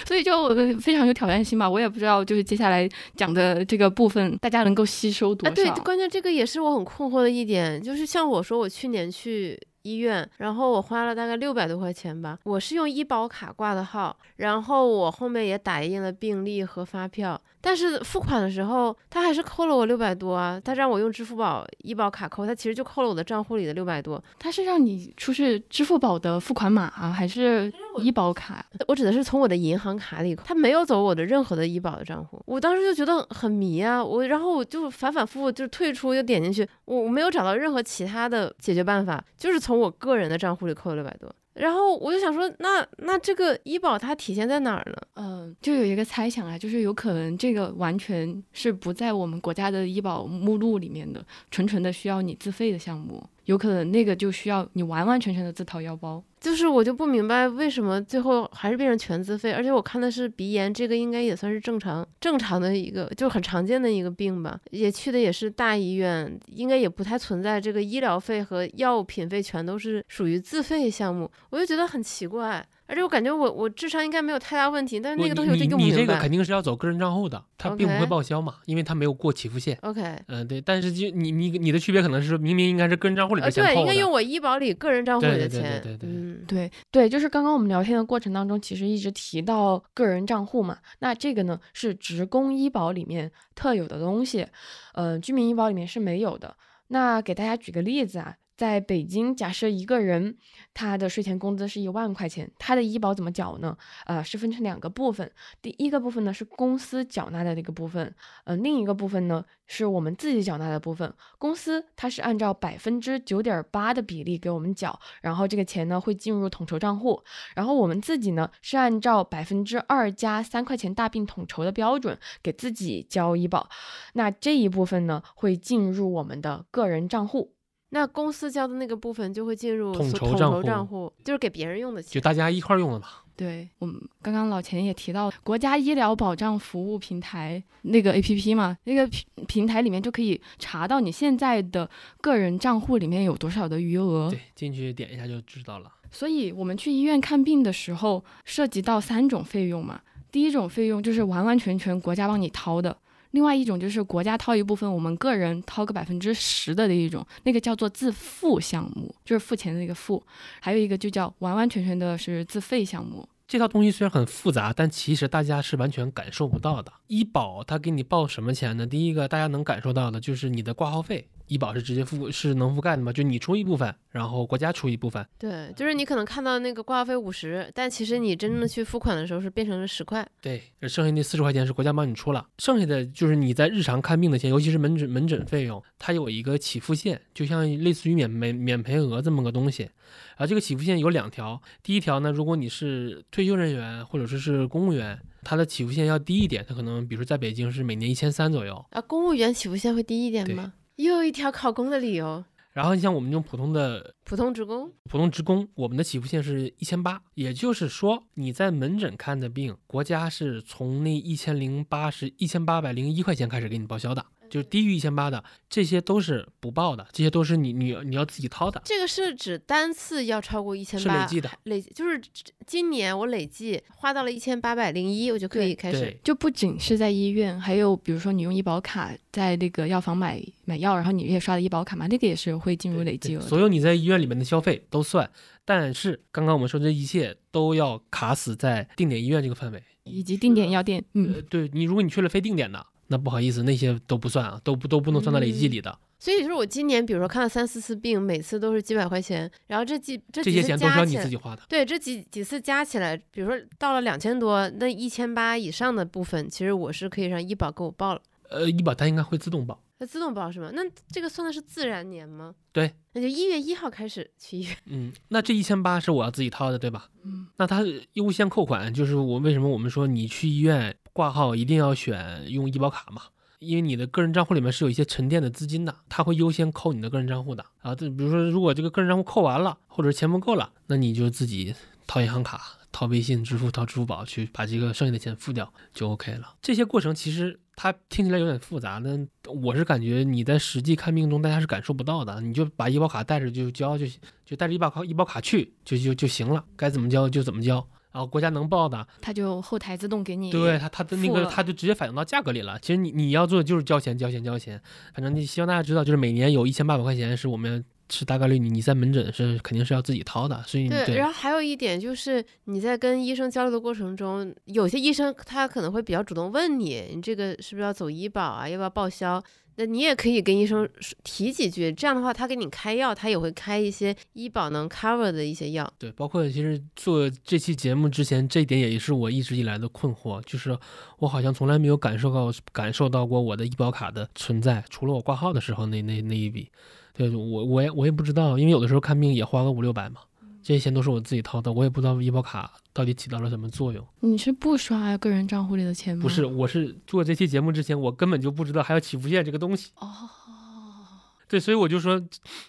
所以就非常有挑战性吧。我也不知道，就是接下来讲的这个部分，大家能够吸收多啊，少？对，关键这个也是我很困惑的一点，就是像我说，我去年去医院，然后我花了大概六百多块钱吧，我是用医保卡挂的号，然后我后面也打印了病历和发票，但是付款的时候，他还是扣了我六百多啊，他让我用支付宝医保卡扣，他其实就扣了我的账户里的六百多，他是让你出示支付宝的付款码啊，还是医保卡？我指的是从我的银行卡里扣，他没有走我的任何的医保的账户，我当时就觉得很迷啊，我然后我就反反复复就退出又点进去，我我没有找到任何其他的解决办法，就是从我个人的账户里扣了六百多。然后我就想说，那那这个医保它体现在哪儿呢？嗯，就有一个猜想啊，就是有可能这个完全是不在我们国家的医保目录里面的，纯纯的需要你自费的项目，有可能那个就需要你完完全全的自掏腰包。就是我就不明白为什么最后还是变成全自费，而且我看的是鼻炎，这个应该也算是正常正常的一个，就很常见的一个病吧，也去的也是大医院，应该也不太存在这个医疗费和药品费全都是属于自费项目，我就觉得很奇怪。而且我感觉我我智商应该没有太大问题，但是那个东西我就用不明白。你这个肯定是要走个人账户的，它并不会报销嘛，因为它没有过起付线。OK，嗯、对，但是就你你你的区别可能是明明应该是个人账户里呃，对，边先扣的，应该用我医保里个人账户里的对对对钱。对对对嗯，对，对，就是刚刚我们聊天的过程当中，其实一直提到个人账户嘛，那这个呢是职工医保里面特有的东西，呃，居民医保里面是没有的。那给大家举个例子啊，在北京，假设一个人他的税前工资是一万块钱，他的医保怎么缴呢？呃，是分成两个部分，第一个部分呢是公司缴纳的那个部分，呃，另一个部分呢是我们自己缴纳的部分。公司它是按照百分之九点八的比例给我们缴，然后这个钱呢会进入统筹账户，然后我们自己呢是按照百分之二加三块钱大病统筹的标准给自己交医保，那这一部分呢会进入我们的个人账户。那公司交的那个部分就会进入统筹账户账户，就是给别人用的钱就。大家一块儿用的嘛。对我们刚刚老钱也提到国家医疗保障服务平台那个 A P P 嘛，那个平平台里面就可以查到你现在的个人账户里面有多少的余额。对，进去点一下就知道了。所以我们去医院看病的时候，涉及到三种费用嘛。第一种费用就是完完全全国家帮你掏的，另外一种就是国家掏一部分，我们个人掏个百分之十的那一种，那个叫做自付项目，就是付钱的那个付。还有一个就叫完完全全的是自费项目。这套东西虽然很复杂，但其实大家是完全感受不到的。医保它给你报什么钱呢？第一个大家能感受到的就是你的挂号费，医保是直接覆是能覆盖的嘛？就你出一部分，然后国家出一部分。对，就是你可能看到那个挂号费五十，但其实你真正的去付款的时候是变成了十块。对，剩下那四十块钱是国家帮你出了，剩下的就是你在日常看病的钱，尤其是门诊门诊费用，它有一个起付线，就像类似于免免免赔额这么个东西。然后这个起付线有两条，第一条呢，如果你是退休人员或者说是公务员，它的起付线要低一点，它可能比如说在北京是每年一千三左右。啊，公务员起付线会低一点吗？又有一条考公的理由。然后你像我们这种普通的普通职工普通职工，我们的起付线是一千八，也就是说你在门诊看的病，国家是从那一千零八十一千八百零一块钱开始给你报销的，就是低于一千八的，这些都是不报的，这些都是你你你要自己掏的，这个是指单次要超过一千八，是累计的。累计就是今年我累计花到了一千八百零一，我就可以开始。就不仅是在医院，还有比如说你用医保卡在那个药房买买药，然后你也刷的医保卡嘛，那个也是会进入累计额。所有你在医院里面的消费都算，但是刚刚我们说这一切都要卡死在定点医院这个范围。以及定点药店，呃嗯，，对你，如果你去了非定点的，那不好意思，那些都不算啊，都不都不能算到累计里的。所以就是我今年比如说看了三四次病，每次都是几百块钱，然后这几这这些钱都是要你自己花的。对，这几几次加起来，比如说到了两千多，那一千八以上的部分，其实我是可以让医保给我报了。呃，医保它应该会自动报。那自动报是吗？那这个算的是自然年吗？对，那就一月一号开始去医院。嗯，那这一千八是我要自己掏的，对吧？嗯，那它优先扣款，就是我为什么我们说你去医院挂号一定要选用医保卡嘛？因为你的个人账户里面是有一些沉淀的资金的，它会优先扣你的个人账户的啊。这比如说，如果这个个人账户扣完了，或者钱不够了，那你就自己掏银行卡、掏微信支付、掏支付宝去把这个剩下的钱付掉就 OK 了。这些过程其实它听起来有点复杂，但我是感觉你在实际看病中大家是感受不到的，你就把医保卡带着就交就就带着医保卡医保卡去就就就行了，该怎么交就怎么交。然后国家能报的，它就后台自动给你。对它，它的那个，付了它就直接反映到价格里了。其实你你要做的就是交钱，交钱，交钱。反正你希望大家知道，就是每年有一千八百块钱是我们是大概率你你在门诊是肯定是要自己掏的，所以对，然后还有一点就是你在跟医生交流的过程中，有些医生他可能会比较主动问你，你这个是不是要走医保啊，要不要报销？那你也可以跟医生说提几句，这样的话他给你开药，他也会开一些医保能 cover 的一些药。对，包括其实做这期节目之前，这一点也是我一直以来的困惑，就是我好像从来没有感受到感受到过我的医保卡的存在，除了我挂号的时候那那那一笔。对我我也我也不知道，因为有的时候看病也花个五六百嘛，这些钱都是我自己掏的，我也不知道医保卡到底起到了什么作用。你是不刷个人账户里的钱吗？不是，我是做这期节目之前，我根本就不知道还有起付线这个东西。哦，对，所以我就说，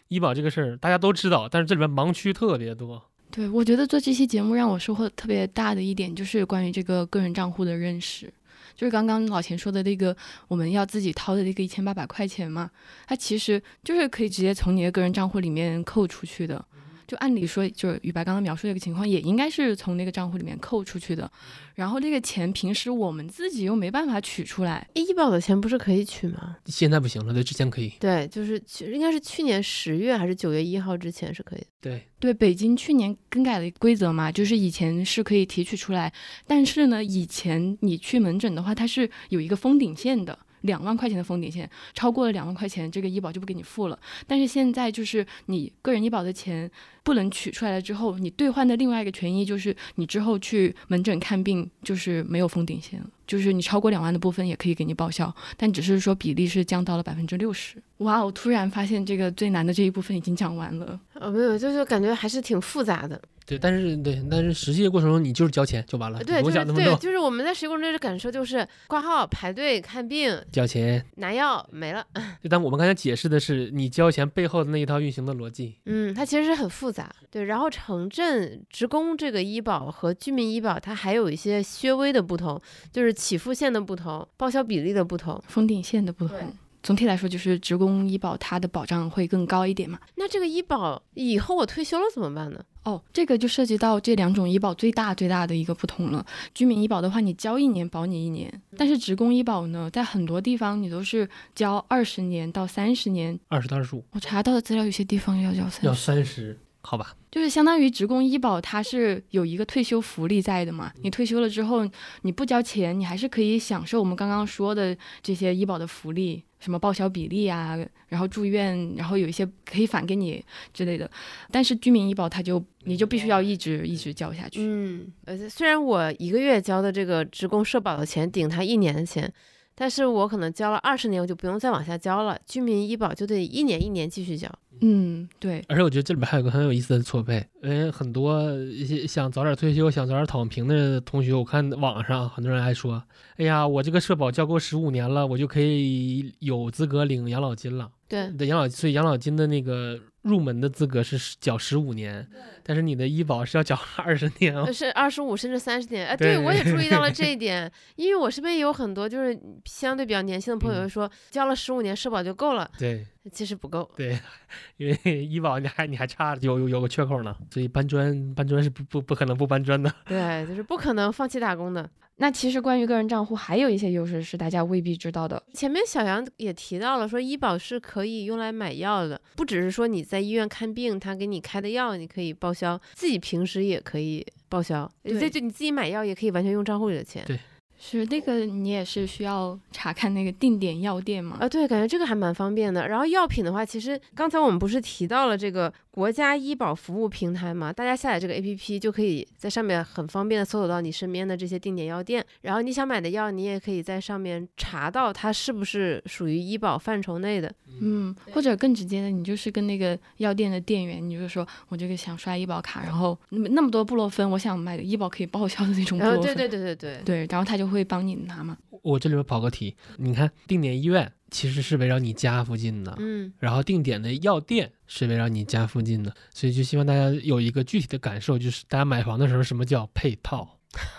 医保这个事儿大家都知道，但是这里面盲区特别多。对，我觉得做这期节目让我收获特别大的一点就是关于这个个人账户的认识。就是刚刚老钱说的那个，我们要自己掏的那个一千八百块钱嘛，它其实就是可以直接从你的个人账户里面扣出去的。就按理说，就是宇白刚刚描述这个情况，也应该是从那个账户里面扣出去的。然后这个钱平时我们自己又没办法取出来，医保的钱不是可以取吗？现在不行了，对，之前可以。对，就是去应该是去年十月还是九月一号之前是可以的。对，对，北京去年更改了规则嘛，就是以前是可以提取出来，但是呢，以前你去门诊的话，它是有一个封顶线的。两万块钱的封顶线，超过了两万块钱，这个医保就不给你付了。但是现在就是你个人医保的钱不能取出来了之后，你兑换的另外一个权益就是你之后去门诊看病就是没有封顶线了，就是你超过两万的部分也可以给你报销，但只是说比例是降到了百分之六十。哇，我突然发现这个最难的这一部分已经讲完了。呃，没有，就是感觉还是挺复杂的。对，但是对，但是实际的过程中你就是交钱就完了，对，不就是对，用想那么多，就是我们在实际过程中的感受就是挂号、排队看病、交钱。拿药没了。就但我们刚才解释的是你交钱背后的那一套运行的逻辑。嗯，它其实是很复杂。对，然后城镇职工这个医保和居民医保，它还有一些略微的不同，就是起付线的不同，报销比例的不同。封顶线的不同。总体来说，就是职工医保它的保障会更高一点嘛。那这个医保以后我退休了怎么办呢？哦，这个就涉及到这两种医保最大最大的一个不同了。居民医保的话，你交一年保你一年，但是职工医保呢，在很多地方你都是交二十年到三十年。二十到二十五，我查到的资料，有些地方要交三要，三十，好吧？就是相当于职工医保它是有一个退休福利在的嘛。你退休了之后，你不交钱，你还是可以享受我们刚刚说的这些医保的福利，什么报销比例啊，然后住院，然后有一些可以返给你之类的。但是居民医保它就你就必须要一直一直交下去。嗯，而且，虽然我一个月交的这个职工社保的钱顶他一年的钱，但是我可能交了二十年，我就不用再往下交了。居民医保就得一年一年继续交。嗯，对，而且我觉得这里边还有个很有意思的错配，因为很多一些想早点退休、想早点躺平的同学，我看网上很多人还说：“哎呀，我这个社保交够十五年了，我就可以有资格领养老金了。”对，的养老，所以养老金的那个入门的资格是缴十五年，但是你的医保是要缴二十年哦呃。是二十五甚至三十年。哎，对对我也注意到了这一点，因为我身边也有很多就是相对比较年轻的朋友嗯说，交了十五年社保就够了，对其实不够。对，因为医保你还你还差有有有个缺口呢，所以搬砖搬砖是不不不可能不搬砖的。对，就是不可能放弃打工的。那其实关于个人账户还有一些优势是大家未必知道的。前面小杨也提到了，说医保是可以用来买药的，不只是说你在医院看病，他给你开的药你可以报销，自己平时也可以报销。对这就你自己买药也可以完全用账户里的钱。对是那个你也是需要查看那个定点药店吗。啊，对，感觉这个还蛮方便的。然后药品的话，其实刚才我们不是提到了这个国家医保服务平台嘛？大家下载这个 APP 就可以在上面很方便的搜索到你身边的这些定点药店，然后你想买的药，你也可以在上面查到它是不是属于医保范畴内的。嗯，或者更直接的，你就是跟那个药店的店员，你就说我这个想刷医保卡，然后那么那么多布洛芬，我想买的医保可以报销的那种布然后洛芬。对对对对对。对然后他就会帮你拿吗。我这里边跑个题，你看定点医院其实是围绕你家附近的，嗯，然后定点的药店是围绕你家附近的，所以就希望大家有一个具体的感受，就是大家买房的时候什么叫配套，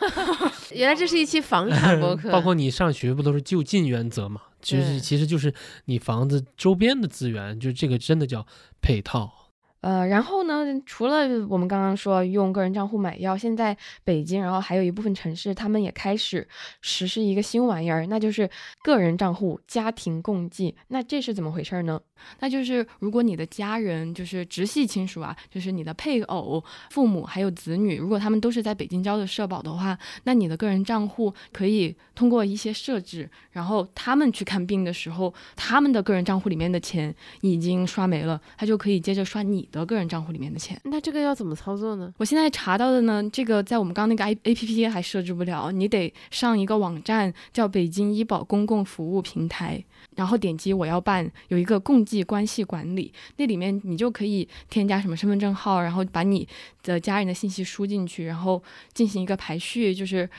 原来这是一期房产 博客，包括你上学不都是就近原则嘛？其对实其实就是你房子周边的资源，就这个真的叫配套。呃，然后呢，除了我们刚刚说用个人账户买药，现在北京，然后还有一部分城市，他们也开始实施一个新玩意儿，那就是个人账户家庭共济。那这是怎么回事呢？那就是如果你的家人就是直系亲属啊，就是你的配偶、父母还有子女，如果他们都是在北京交的社保的话，那你的个人账户可以通过一些设置，然后他们去看病的时候，他们的个人账户里面的钱已经刷没了，他就可以接着刷你的个人账户里面的钱。那这个要怎么操作呢？我现在查到的呢，这个在我们刚刚那个 A A P P 还设置不了，你得上一个网站叫北京医保公共服务平台，然后点击我要办，有一个共济关系管理，那里面你就可以添加什么身份证号，然后把你的家人的信息输进去，然后进行一个排序，就是。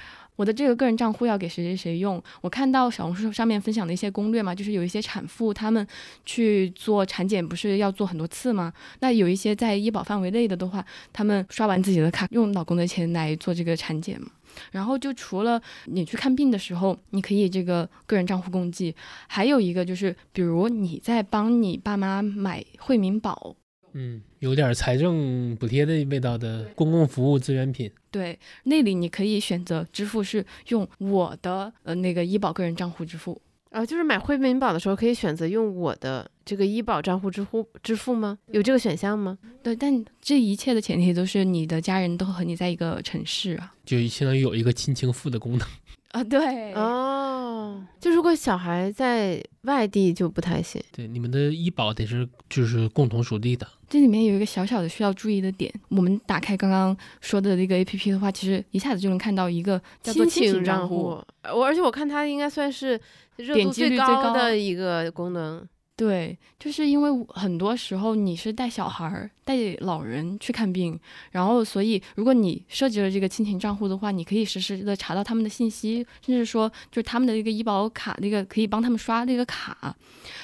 我的这个个人账户要给谁谁谁用？我看到小红书上面分享的一些攻略嘛，就是有一些产妇她们去做产检，不是要做很多次吗？那有一些在医保范围内的的话，他们刷完自己的卡，用老公的钱来做这个产检嘛。然后就除了你去看病的时候，你可以这个个人账户共济，还有一个就是，比如你在帮你爸妈买惠民保，嗯，有点财政补贴的味道的公共服务资源品。对，那里你可以选择支付是用我的呃那个医保个人账户支付。啊，就是买惠民保的时候可以选择用我的这个医保账户支付支付吗？有这个选项吗？对，但这一切的前提都是你的家人都和你在一个城市啊。就相当于有一个亲情付的功能。啊，对，哦，就如果小孩在外地就不太行。对，你们的医保得是就是共同属地的。这里面有一个小小的需要注意的点，我们打开刚刚说的那个 A P P 的话，其实一下子就能看到一个叫做亲情账户。呃我而且我看它应该算是热度点击率最高高的一个功能。对，就是因为很多时候你是带小孩儿、带老人去看病，然后所以如果你设置了这个亲情账户的话，你可以实时的查到他们的信息，甚至说就是他们的一个医保卡，那个可以帮他们刷那个卡。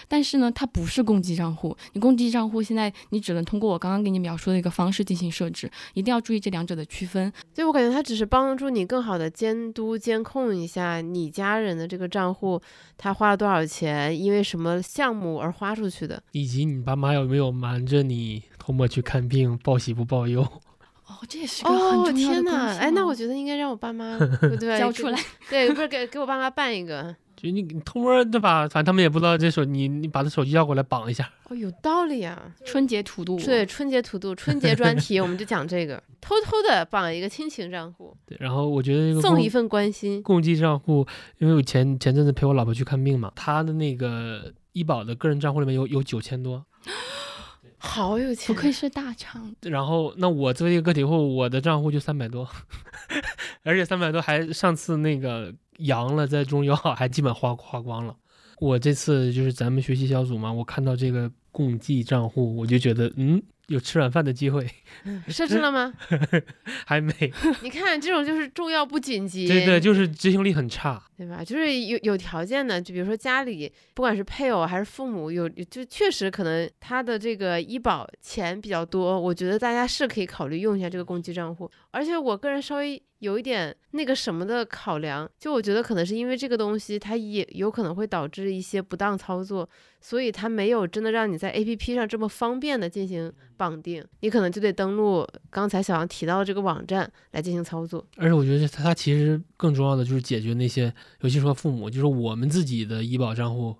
但是呢，它不是共济账户，你共济账户现在你只能通过我刚刚给你描述的一个方式进行设置，一定要注意这两者的区分。所以我感觉它只是帮助你更好的监督、监控一下你家人的这个账户，他花了多少钱，因为什么项目花出去的。以及你爸妈有没有瞒着你偷摸去看病，报喜不报忧？哦，这也是个很哦重要的功天呐，哎，那我觉得应该让我爸妈 对交出来。对，不是给给我爸妈办一个。就你你偷摸对吧？反正他们也不知道这手，你你把他手机要过来绑一下。哦，有道理啊。春节土度，对，春节土度，春节专题我们就讲这个，偷偷的绑一个亲情账户，对，然后我觉得这个送一份关心。共济账户，因为我前前阵子陪我老婆去看病嘛，她的那个医保的个人账户里面有有九千多，好有钱，不愧是大厂。然后那我作为一个个体户，我的账户就三百多，而且三百多还上次那个阳了，在中药还基本花花光了。我这次就是咱们学习小组嘛，我看到这个共济账户，我就觉得嗯，有吃软饭的机会，设置了吗？还没，你看这种就是重要不紧急，对对，就是执行力很差。对吧？就是有有条件的，就比如说家里不管是配偶还是父母，有就确实可能他的这个医保钱比较多，我觉得大家是可以考虑用一下这个公积账户。而且我个人稍微有一点那个什么的考量，就我觉得可能是因为这个东西它也有可能会导致一些不当操作，所以它没有真的让你在 APP 上这么方便的进行绑定，你可能就得登录刚才小杨提到的这个网站来进行操作。而且我觉得它它其实更重要的就是解决那些，尤其说父母，就是我们自己的医保账户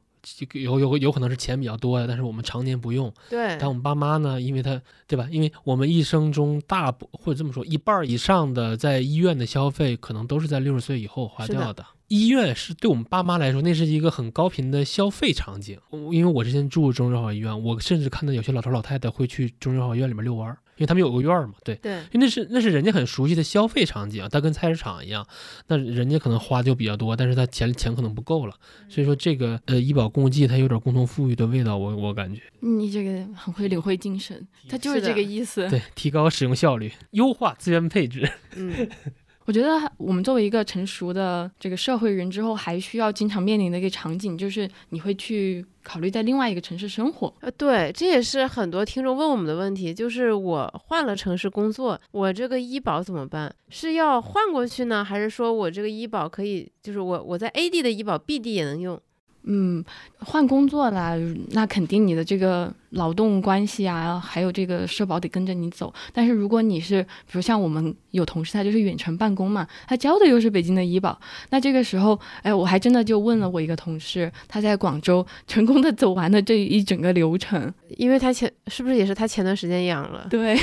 有有有可能是钱比较多的，但是我们常年不用。对但我们爸妈呢，因为他对吧？因为我们一生中大部或者这么说，一半儿以上的在医院的消费，可能都是在六十岁以后花掉的。医院是对我们爸妈来说，那是一个很高频的消费场景。因为我之前住中日好医院，我甚至看到有些老头老太太会去中日好医院里面遛弯儿，因为他们有个院儿嘛，对。对，因为那是那是人家很熟悉的消费场景，它跟菜市场一样，那人家可能花就比较多，但是他钱钱可能不够了，所以说这个呃医保共济它有点共同富裕的味道，我我感觉，你这个很会领会精神，它就是这个意思。对，提高使用效率，优化资源配置。嗯。我觉得我们作为一个成熟的这个社会人之后，还需要经常面临的一个场景，就是你会去考虑在另外一个城市生活。呃，对，这也是很多听众问我们的问题，就是我换了城市工作，我这个医保怎么办？是要换过去呢，还是说我这个医保可以，就是我我在 A 地的医保 B 地也能用？嗯，换工作啦，那肯定你的这个劳动关系啊，还有这个社保得跟着你走。但是如果你是，比如像我们有同事，他就是远程办公嘛，他交的又是北京的医保，那这个时候，哎，我还真的就问了我一个同事，他在广州成功的走完了这一整个流程，因为他前是不是也是他前段时间养了？对，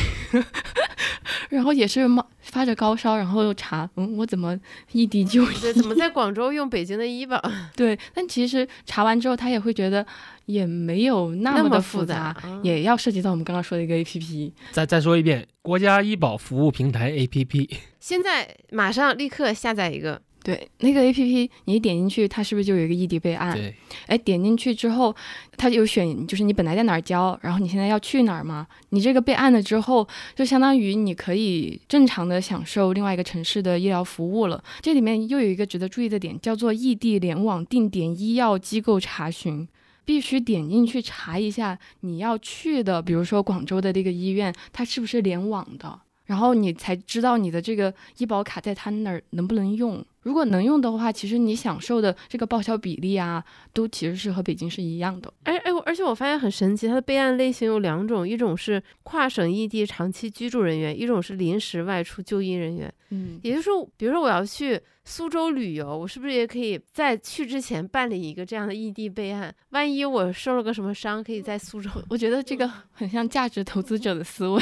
然后也是冒发着高烧，然后又查，嗯，我怎么异地就医？怎么在广州用北京的医保？对，但其实查完之后，他也会觉得也没有那那么么的复杂杂，嗯也要涉及到我们刚刚说的一个 A P P。再再说一遍，国家医保服务平台 APP，现在马上立刻下载一个，对，那个 A P P 你点进去，它是不是就有一个异地备案？对，哎，点进去之后，它有选，就是你本来在哪儿交，然后你现在要去哪儿嘛？你这个备案了之后，就相当于你可以正常的享受另外一个城市的医疗服务了。这里面又有一个值得注意的点，叫做异地联网定点医药机构查询。必须点进去查一下你要去的，比如说广州的这个医院，它是不是联网的，然后你才知道你的这个医保卡在它那儿能不能用。如果能用的话，其实你享受的这个报销比例啊，都其实是和北京是一样的。而哎，我而且我发现很神奇，它的备案类型有两种，一种是跨省异地长期居住人员，一种是临时外出就医人员。嗯，也就是说，比如说我要去苏州旅游，我是不是也可以在去之前办理一个这样的异地备案？万一我受了个什么伤，可以在苏州。我觉得这个 很像价值投资者的思维，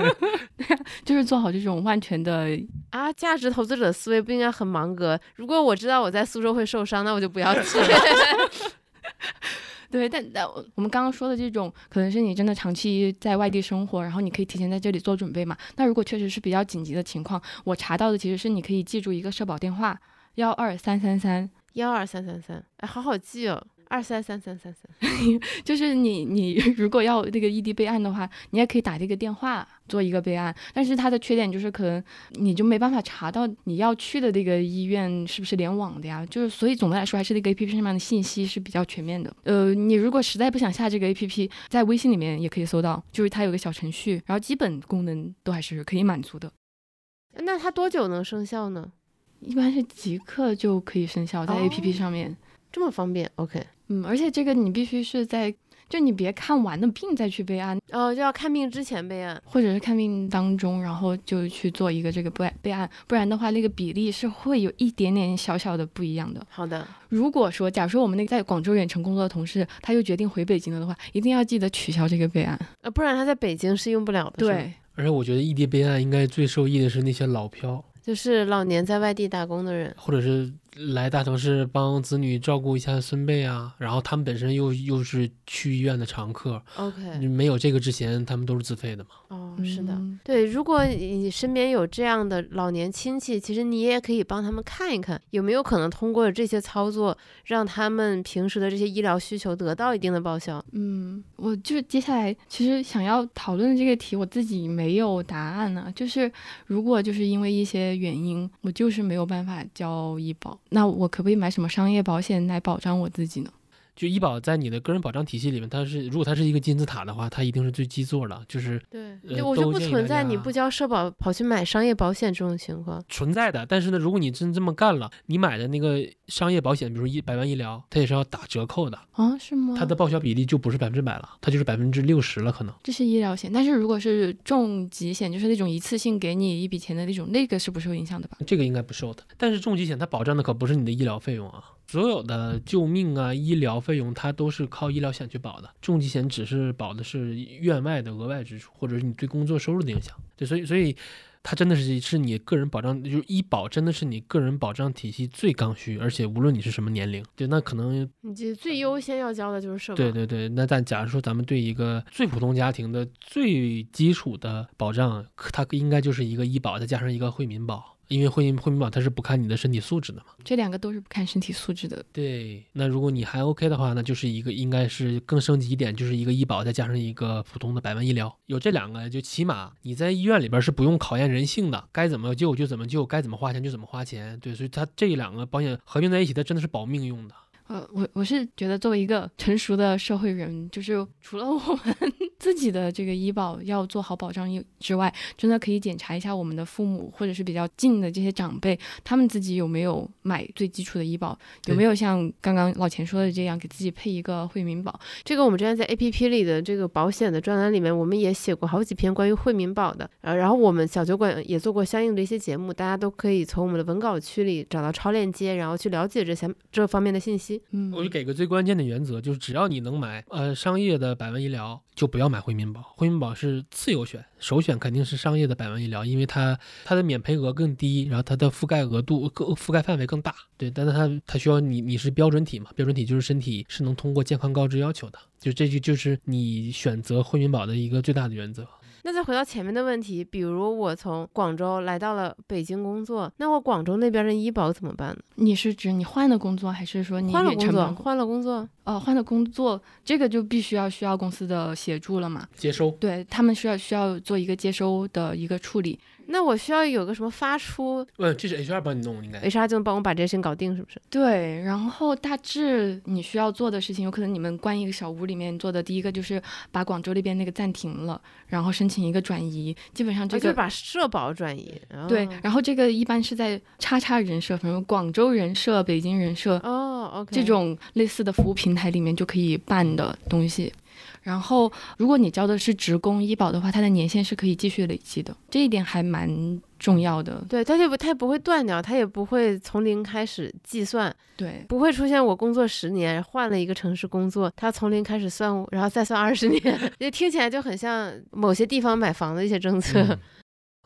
就是做好这种万全的。啊，价值投资者思维不应该很芒格？如果我知道我在苏州会受伤，那我就不要去。对，但但我们刚刚说的这种，可能是你真的长期在外地生活，然后你可以提前在这里做准备嘛。那如果确实是比较紧急的情况，我查到的其实是你可以记住一个社保电话幺二三三三，幺二三三三，哎，好好记哦，二三三三三三。就是你你 如果要那个异地备案的话，你也可以打这个电话做一个备案，但是它的缺点就是可能你就没办法查到你要去的这个医院是不是联网的呀，就是所以总的来说还是那个 A P P 上面的信息是比较全面的。呃，你如果实在不想下这个 A P P，在微信里面也可以搜到，就是它有个小程序，然后基本功能都还是可以满足的。那它多久能生效呢？一般是即刻就可以生效在 A P P 哦上面。这么方便？OK。嗯，而且这个你必须是在，就你别看完了病再去备案，哦，就要看病之前备案。或者是看病当中，然后就去做一个这个备备案，不然的话，那个比例是会有一点点小小的不一样的。好的，如果说，假如说我们那个在广州远程工作的同事，他又决定回北京了的话，一定要记得取消这个备案。呃，不然他在北京是用不了的。对，而且我觉得异地备案应该最受益的是那些老漂，就是老年在外地打工的人。或者是来大城市帮子女照顾一下孙辈啊，然后他们本身又又是去医院的常客，OK，没有这个之前他们都是自费的嘛。哦，是的。嗯对，如果你身边有这样的老年亲戚，其实你也可以帮他们看一看，有没有可能通过这些操作，让他们平时的这些医疗需求得到一定的报销。嗯，我就是接下来其实想要讨论的这个题，我自己没有答案呢。就是如果就是因为一些原因，我就是没有办法交医保，那我可不可以买什么商业保险来保障我自己呢？就医保在你的个人保障体系里面，它是如果它是一个金字塔的话，它一定是最基座的，就是对，呃我就不存在你不交社保跑去买商业保险这种情况。存在的。但是呢，如果你真这么干了，你买的那个商业保险，比如一百万医疗，它也是要打折扣的，啊，是吗？它的报销比例就不是百分之百了，它就是百分之六十了，可能。这是医疗险，但是如果是重疾险，就是那种一次性给你一笔钱的那种，那个是不受影响的吧？这个应该不受的。但是重疾险它保障的可不是你的医疗费用啊，所有的救命啊、医疗费用它都是靠医疗险去保的，重疾险只是保的是院外的额外支出，或者是你对工作收入的影响。对，所以所以它真的是是你个人保障，就是医保真的是你个人保障体系最刚需，而且无论你是什么年龄，对，那可能你这最优先要交的就是社保。对对对，那但假如说咱们对一个最普通家庭的最基础的保障，它应该就是一个医保，再加上一个惠民保。因为惠民惠民保它是不看你的身体素质的嘛。这两个都是不看身体素质的。对，那如果你还 OK 的话，那就是一个应该是更升级一点，就是一个医保再加上一个普通的百万医疗，有这两个就起码你在医院里边是不用考验人性的，该怎么救就怎么救，该怎么花钱就怎么花钱。对，所以它这两个保险合并在一起，它真的是保命用的。呃，我我是觉得作为一个成熟的社会人，就是除了我们 自己的这个医保要做好保障之外，真的可以检查一下我们的父母或者是比较近的这些长辈，他们自己有没有买最基础的医保，有没有像刚刚老钱说的这样给自己配一个惠民保。这个我们之前在 A P P 里的这个保险的专栏里面，我们也写过好几篇关于惠民保的，呃，然后我们小酒馆也做过相应的一些节目，大家都可以从我们的文稿区里找到超链接，然后去了解这些这方面的信息。嗯，我就给个最关键的原则，就是只要你能买呃商业的百万医疗，就不要买惠民保。惠民保是次优选，首选肯定是商业的百万医疗，因为它它的免赔额更低，然后它的覆盖额度更覆盖范围更大。对，但是它它需要你你是标准体嘛？标准体就是身体是能通过健康告知要求的，就这就就是你选择惠民保的一个最大的原则。那再回到前面的问题，比如我从广州来到了北京工作，那我广州那边的医保怎么办呢？你是指你换了工作，还是说你换了工作？换了工作，哦，换了工作，这个就必须要需要公司的协助了嘛？接收对他们需要需要做一个接收的一个处理。那我需要有个什么发出嗯，这是 HR 帮你弄，应该 HR 就能帮我把这些事情搞定，是不是？对，然后大致你需要做的事情，有可能你们关一个小屋里面做的第一个就是把广州那边那个暂停了，然后申请一个转移，基本上这个。啊就是把社保转移。对哦，然后这个一般是在叉叉人社，比如广州人社、北京人社哦，OK，这种类似的服务平台里面就可以办的东西。然后，如果你交的是职工医保的话，它的年限是可以继续累积的，这一点还蛮重要的。对，它就不，它也不会断掉，它也不会从零开始计算，对，不会出现我工作十年换了一个城市工作，它从零开始算我，然后再算二十年，就听起来就很像某些地方买房的一些政策。嗯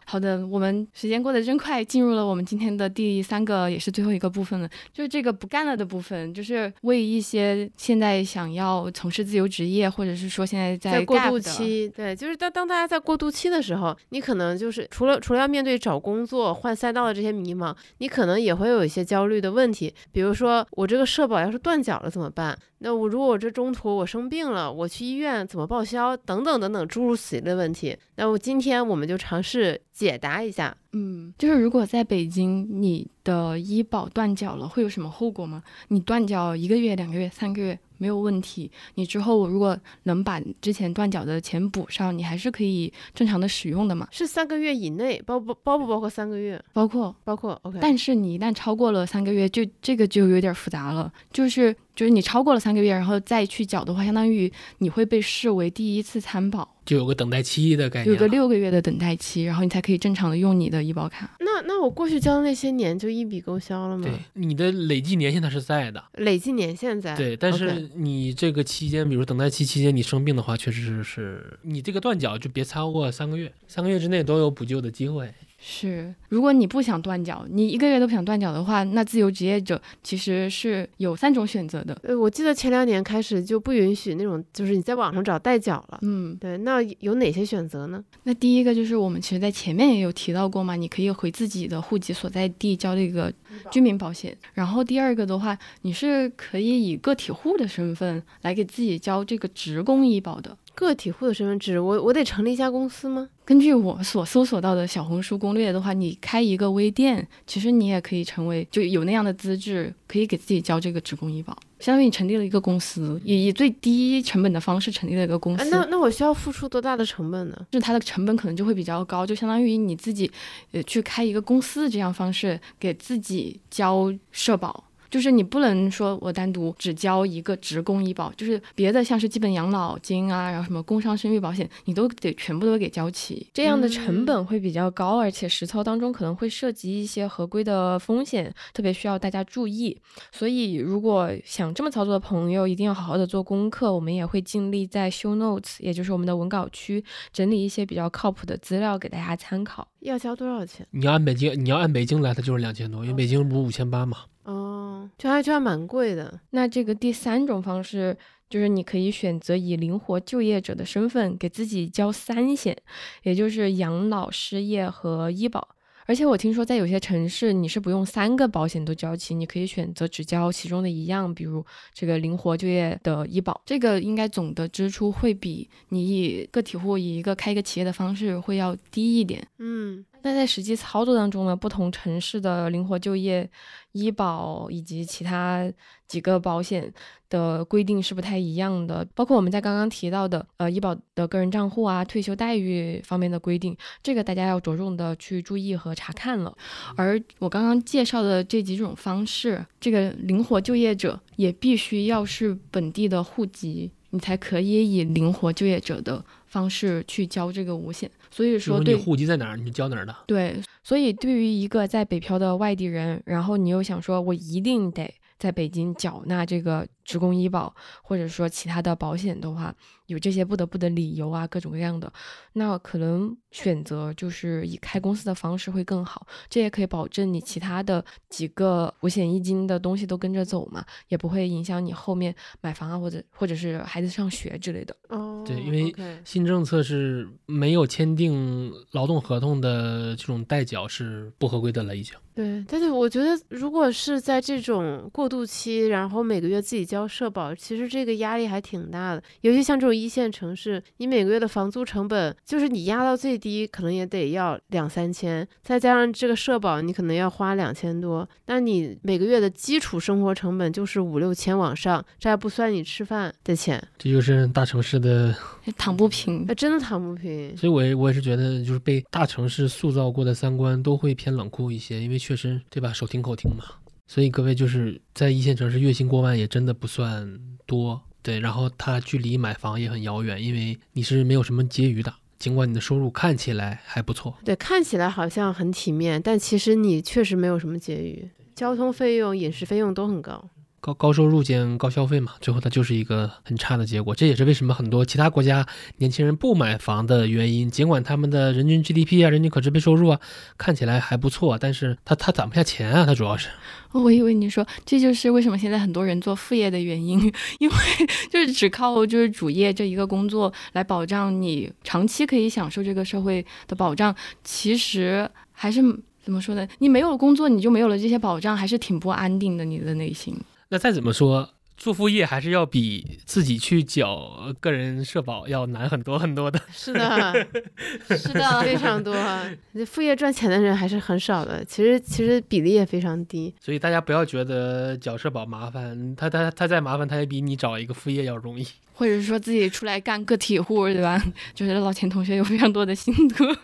好的，我们时间过得真快，进入了我们今天的第三个也是最后一个部分了，就是这个不干了的部分，就是为一些现在想要从事自由职业，或者是说现在在过渡期，对，就是当当大家在过渡期的时候，你可能就是除了除了要面对找工作、换赛道的这些迷茫，你可能也会有一些焦虑的问题，比如说我这个社保要是断缴了怎么办？那我如果我这中途我生病了，我去医院怎么报销？等等等等诸如此类的问题。那我今天我们就尝试解答一下。嗯，就是如果在北京你的医保断缴了，会有什么后果吗？你断缴一个月、两个月、三个月没有问题，你之后如果能把之前断缴的钱补上，你还是可以正常的使用的嘛。是三个月以内，包不包不包括三个月？包括，包括 OK。但是你一旦超过了三个月，就这个就有点复杂了，就是就是你超过了三个月，然后再去缴的话，相当于你会被视为第一次参保，就有个等待期的概念。有个六个月的等待期，然后你才可以正常的用你的医保卡。那那我过去交的那些年就一笔勾销了吗？对，你的累计年限它是在的。累计年限在。对，但是你这个期间，比如等待期期间你生病的话，确实是你这个断缴就别超过三个月，三个月之内都有补救的机会。是，如果你不想断缴，你一个月都不想断缴的话，那自由职业者其实是有三种选择的。呃，我记得前两年开始就不允许那种，就是你在网上找代缴了。嗯，对，那有哪些选择呢？那第一个就是我们其实在前面也有提到过嘛，你可以回自己的户籍所在地交这个居民保险。然后第二个的话，你是可以以个体户的身份来给自己交这个职工医保的。个体户的身份制，我我得成立一家公司吗？根据我所搜索到的小红书攻略的话，你开一个微店，其实你也可以成为就有那样的资质，可以给自己交这个职工医保，相当于你成立了一个公司，以以最低成本的方式成立了一个公啊司。，那那我需要付出多大的成本呢？就是它的成本可能就会比较高，就相当于你自己呃去开一个公司这样方式给自己交社保。就是你不能说我单独只交一个职工医保，就是别的像是基本养老金啊，然后什么工伤生育保险，你都得全部都给交齐。这样的成嗯本会比较高，而且实操当中可能会涉及一些合规的风险，特别需要大家注意。所以，如果想这么操作的朋友，一定要好好的做功课。我们也会尽力在 show notes，也就是我们的文稿区，整理一些比较靠谱的资料给大家参考。要交多少钱？你要按北京，你要按北京来，它就是两千多，因为北京不是五千八嘛。哦，就还就还蛮贵的。那这个第三种方式。就是你可以选择以灵活就业者的身份给自己交三险，也就是养老、失业和医保。而且我听说在有些城市你是不用三个保险都交齐，你可以选择只交其中的一样，比如这个灵活就业的医保，这个应该总的支出会比你以个体户以一个开一个企业的方式会要低一点。嗯，那在实际操作当中呢，不同城市的灵活就业医保以及其他几个保险的规定是不太一样的，包括我们在刚刚提到的呃医保的个人账户啊、退休待遇方面的规定，这个大家要着重的去注意和查看了。而我刚刚介绍的这几种方式，这个灵活就业者也必须要是本地的户籍，你才可以以灵活就业者的方式去交这个五险。所以说，对户籍在哪儿，你交哪儿的。对，所以对于一个在北漂的外地人，然后你又想说我一定得在北京缴纳这个职工医保，或者说其他的保险的话，有这些不得不的理由啊，各种各样的，那可能选择就是以开公司的方式会更好，这也可以保证你其他的几个五险一金的东西都跟着走嘛，也不会影响你后面买房啊，或者或者是孩子上学之类的。哦，对，因为新政策是没有签订劳动合同的这种代缴是不合规的了，已经。对，但是我觉得，如果是在这种过渡期，然后每个月自己交社保，其实这个压力还挺大的。尤其像这种一线城市，你每个月的房租成本，就是你压到最低，可能也得要两三千，再加上这个社保，你可能要花两千多，那你每个月的基础生活成本就是五六千往上，这还不算你吃饭的钱，这就是大城市的，躺不平那。真的躺不平。所以我也我也是觉得，就是被大城市塑造过的三观都会偏冷酷一些，因为确实对吧，手停口停嘛。所以各位就是在一线城市月薪过万也真的不算多，对，然后它距离买房也很遥远，因为你是没有什么结余的，尽管你的收入看起来还不错，对，看起来好像很体面，但其实你确实没有什么结余，交通费用、饮食费用都很高。高高收入兼高消费嘛，最后它就是一个很差的结果。这也是为什么很多其他国家年轻人不买房的原因。尽管他们的人均 GDP 啊、人均可支配收入啊看起来还不错，但是他他攒不下钱啊，他主要是。我以为你说这就是为什么现在很多人做副业的原因，因为 就是只靠就是主业这一个工作来保障你长期可以享受这个社会的保障，其实还是怎么说呢？你没有工作，你就没有了这些保障，还是挺不安定的，你的内心。那再怎么说，做副业还是要比自己去缴个人社保要难很多很多的。是的，是的，非常多。副业赚钱的人还是很少的，其实其实比例也非常低。所以大家不要觉得缴社保麻烦，他他他再麻烦，他也比你找一个副业要容易。或者说自己出来干个体户，对吧？就是老钱同学有非常多的心得。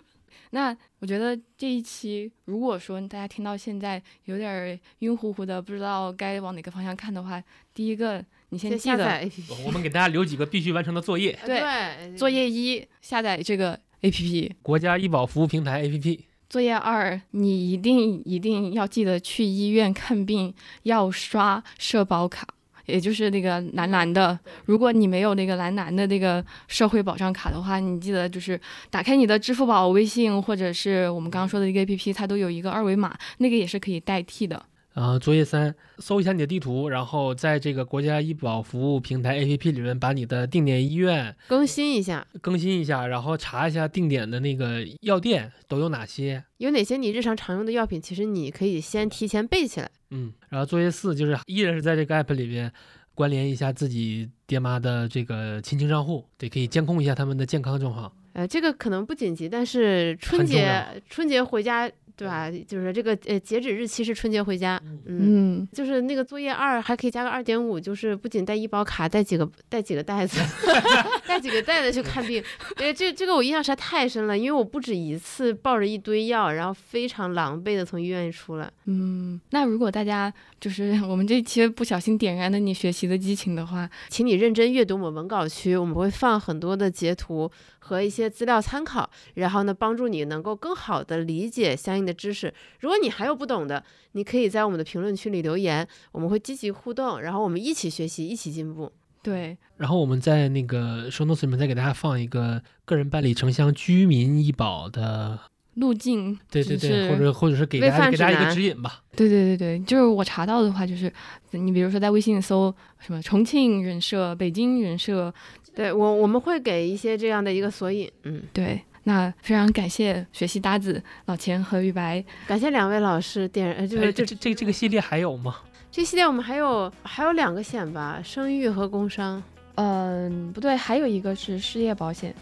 那我觉得这一期，如果说大家听到现在有点儿晕乎乎的，不知道该往哪个方向看的话，第一个你先记得先下载 APP。我们给大家留几个必须完成的作业：对对，作业一下载这个 APP，国家医保服务平台 APP。作业二你一定一定要记得去医院看病要刷社保卡。也就是那个蓝蓝的，如果你没有那个蓝蓝的那个社会保障卡的话，你记得就是打开你的支付宝、微信，或者是我们刚刚说的一个 APP，它都有一个二维码，那个也是可以代替的。然后作业三，搜一下你的地图，然后在这个国家医保服务平台 APP 里面把你的定点医院更新一下，更新一下，然后查一下定点的那个药店都有哪些。有哪些你日常常用的药品，其实你可以先提前备起来。嗯，然后作业四就是依然是在这个 app 里边关联一下自己爹妈的这个亲情账户，对，可以监控一下他们的健康状况。呃，这个可能不紧急，但是春节春节回家，对吧？就是这个呃截止日期是春节回家，嗯。嗯，就是那个作业二还可以加个二点五，就是不仅带医保卡，带几个带几个袋子，带几个袋子去看病。因为，这这个我印象实在太深了，因为我不止一次抱着一堆药，然后非常狼狈的从医院里出来。嗯，那如果大家就是我们这期不小心点燃了你学习的激情的话，请你认真阅读我们文稿区，我们会放很多的截图和一些资料参考，然后呢，帮助你能够更好的理解相应的知识。如果你还有不懂的，你可以在我们的评论区里留言，我们会积极互动，然后我们一起学习，一起进步。对，然后我们在那个 show notes 里面再给大家放一个个人办理城乡居民医保的，路径对对对，或者或者是给大家给大家一个指引吧。对对对对，就是我查到的话，就是你比如说在微信搜什么重庆人社、北京人社，对我，我们会给一些这样的一个索引。嗯，对，那非常感谢学习搭子老钱和玉白，感谢两位老师点，呃，就哎是这这这这个系列还有吗？这系列我们还有还有两个险吧，生育和工伤。嗯，不对，还有一个是失业保险。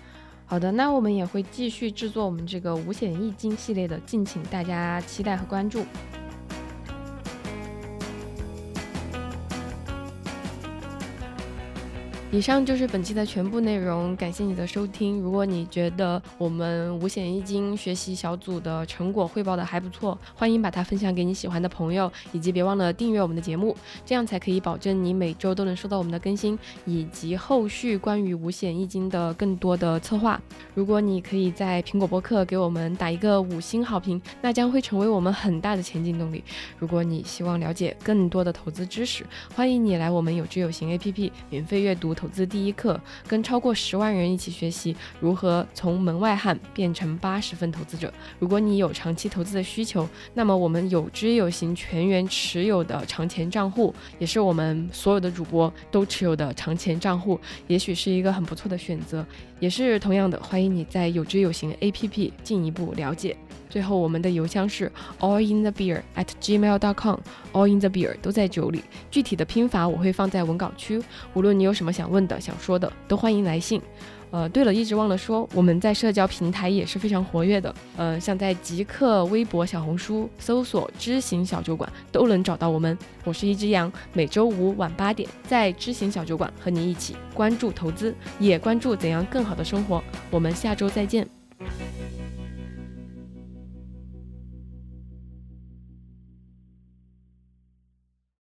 好的，那我们也会继续制作我们这个五险一金系列的，敬请大家期待和关注。以上就是本期的全部内容，感谢你的收听。如果你觉得我们五险一金学习小组的成果汇报的还不错，欢迎把它分享给你喜欢的朋友，以及别忘了订阅我们的节目，这样才可以保证你每周都能收到我们的更新，以及后续关于五险一金的更多的策划。如果你可以在苹果播客给我们打一个五星好评，那将会成为我们很大的前进动力。如果你希望了解更多的投资知识，欢迎你来我们有知有行 APP 免费阅读投资第一课，跟超过十万人一起学习如何从门外汉变成八十分投资者。如果你有长期投资的需求，那么我们有知有行全员持有的长钱账户，也是我们所有的主播都持有的长钱账户，也许是一个很不错的选择。也是同样的，欢迎你在有知有行 APP 进一步了解。最后，我们的邮箱是 all in the beer at gmail dot com，all in the beer 都在酒里。具体的拼法我会放在文稿区。无论你有什么想问的、想说的，都欢迎来信。呃，对了，一直忘了说，我们在社交平台也是非常活跃的。呃，像在极客微博、小红书搜索“知行小酒馆”都能找到我们。我是一只羊，每周五晚八点在知行小酒馆和你一起关注投资，也关注怎样更好的生活。我们下周再见。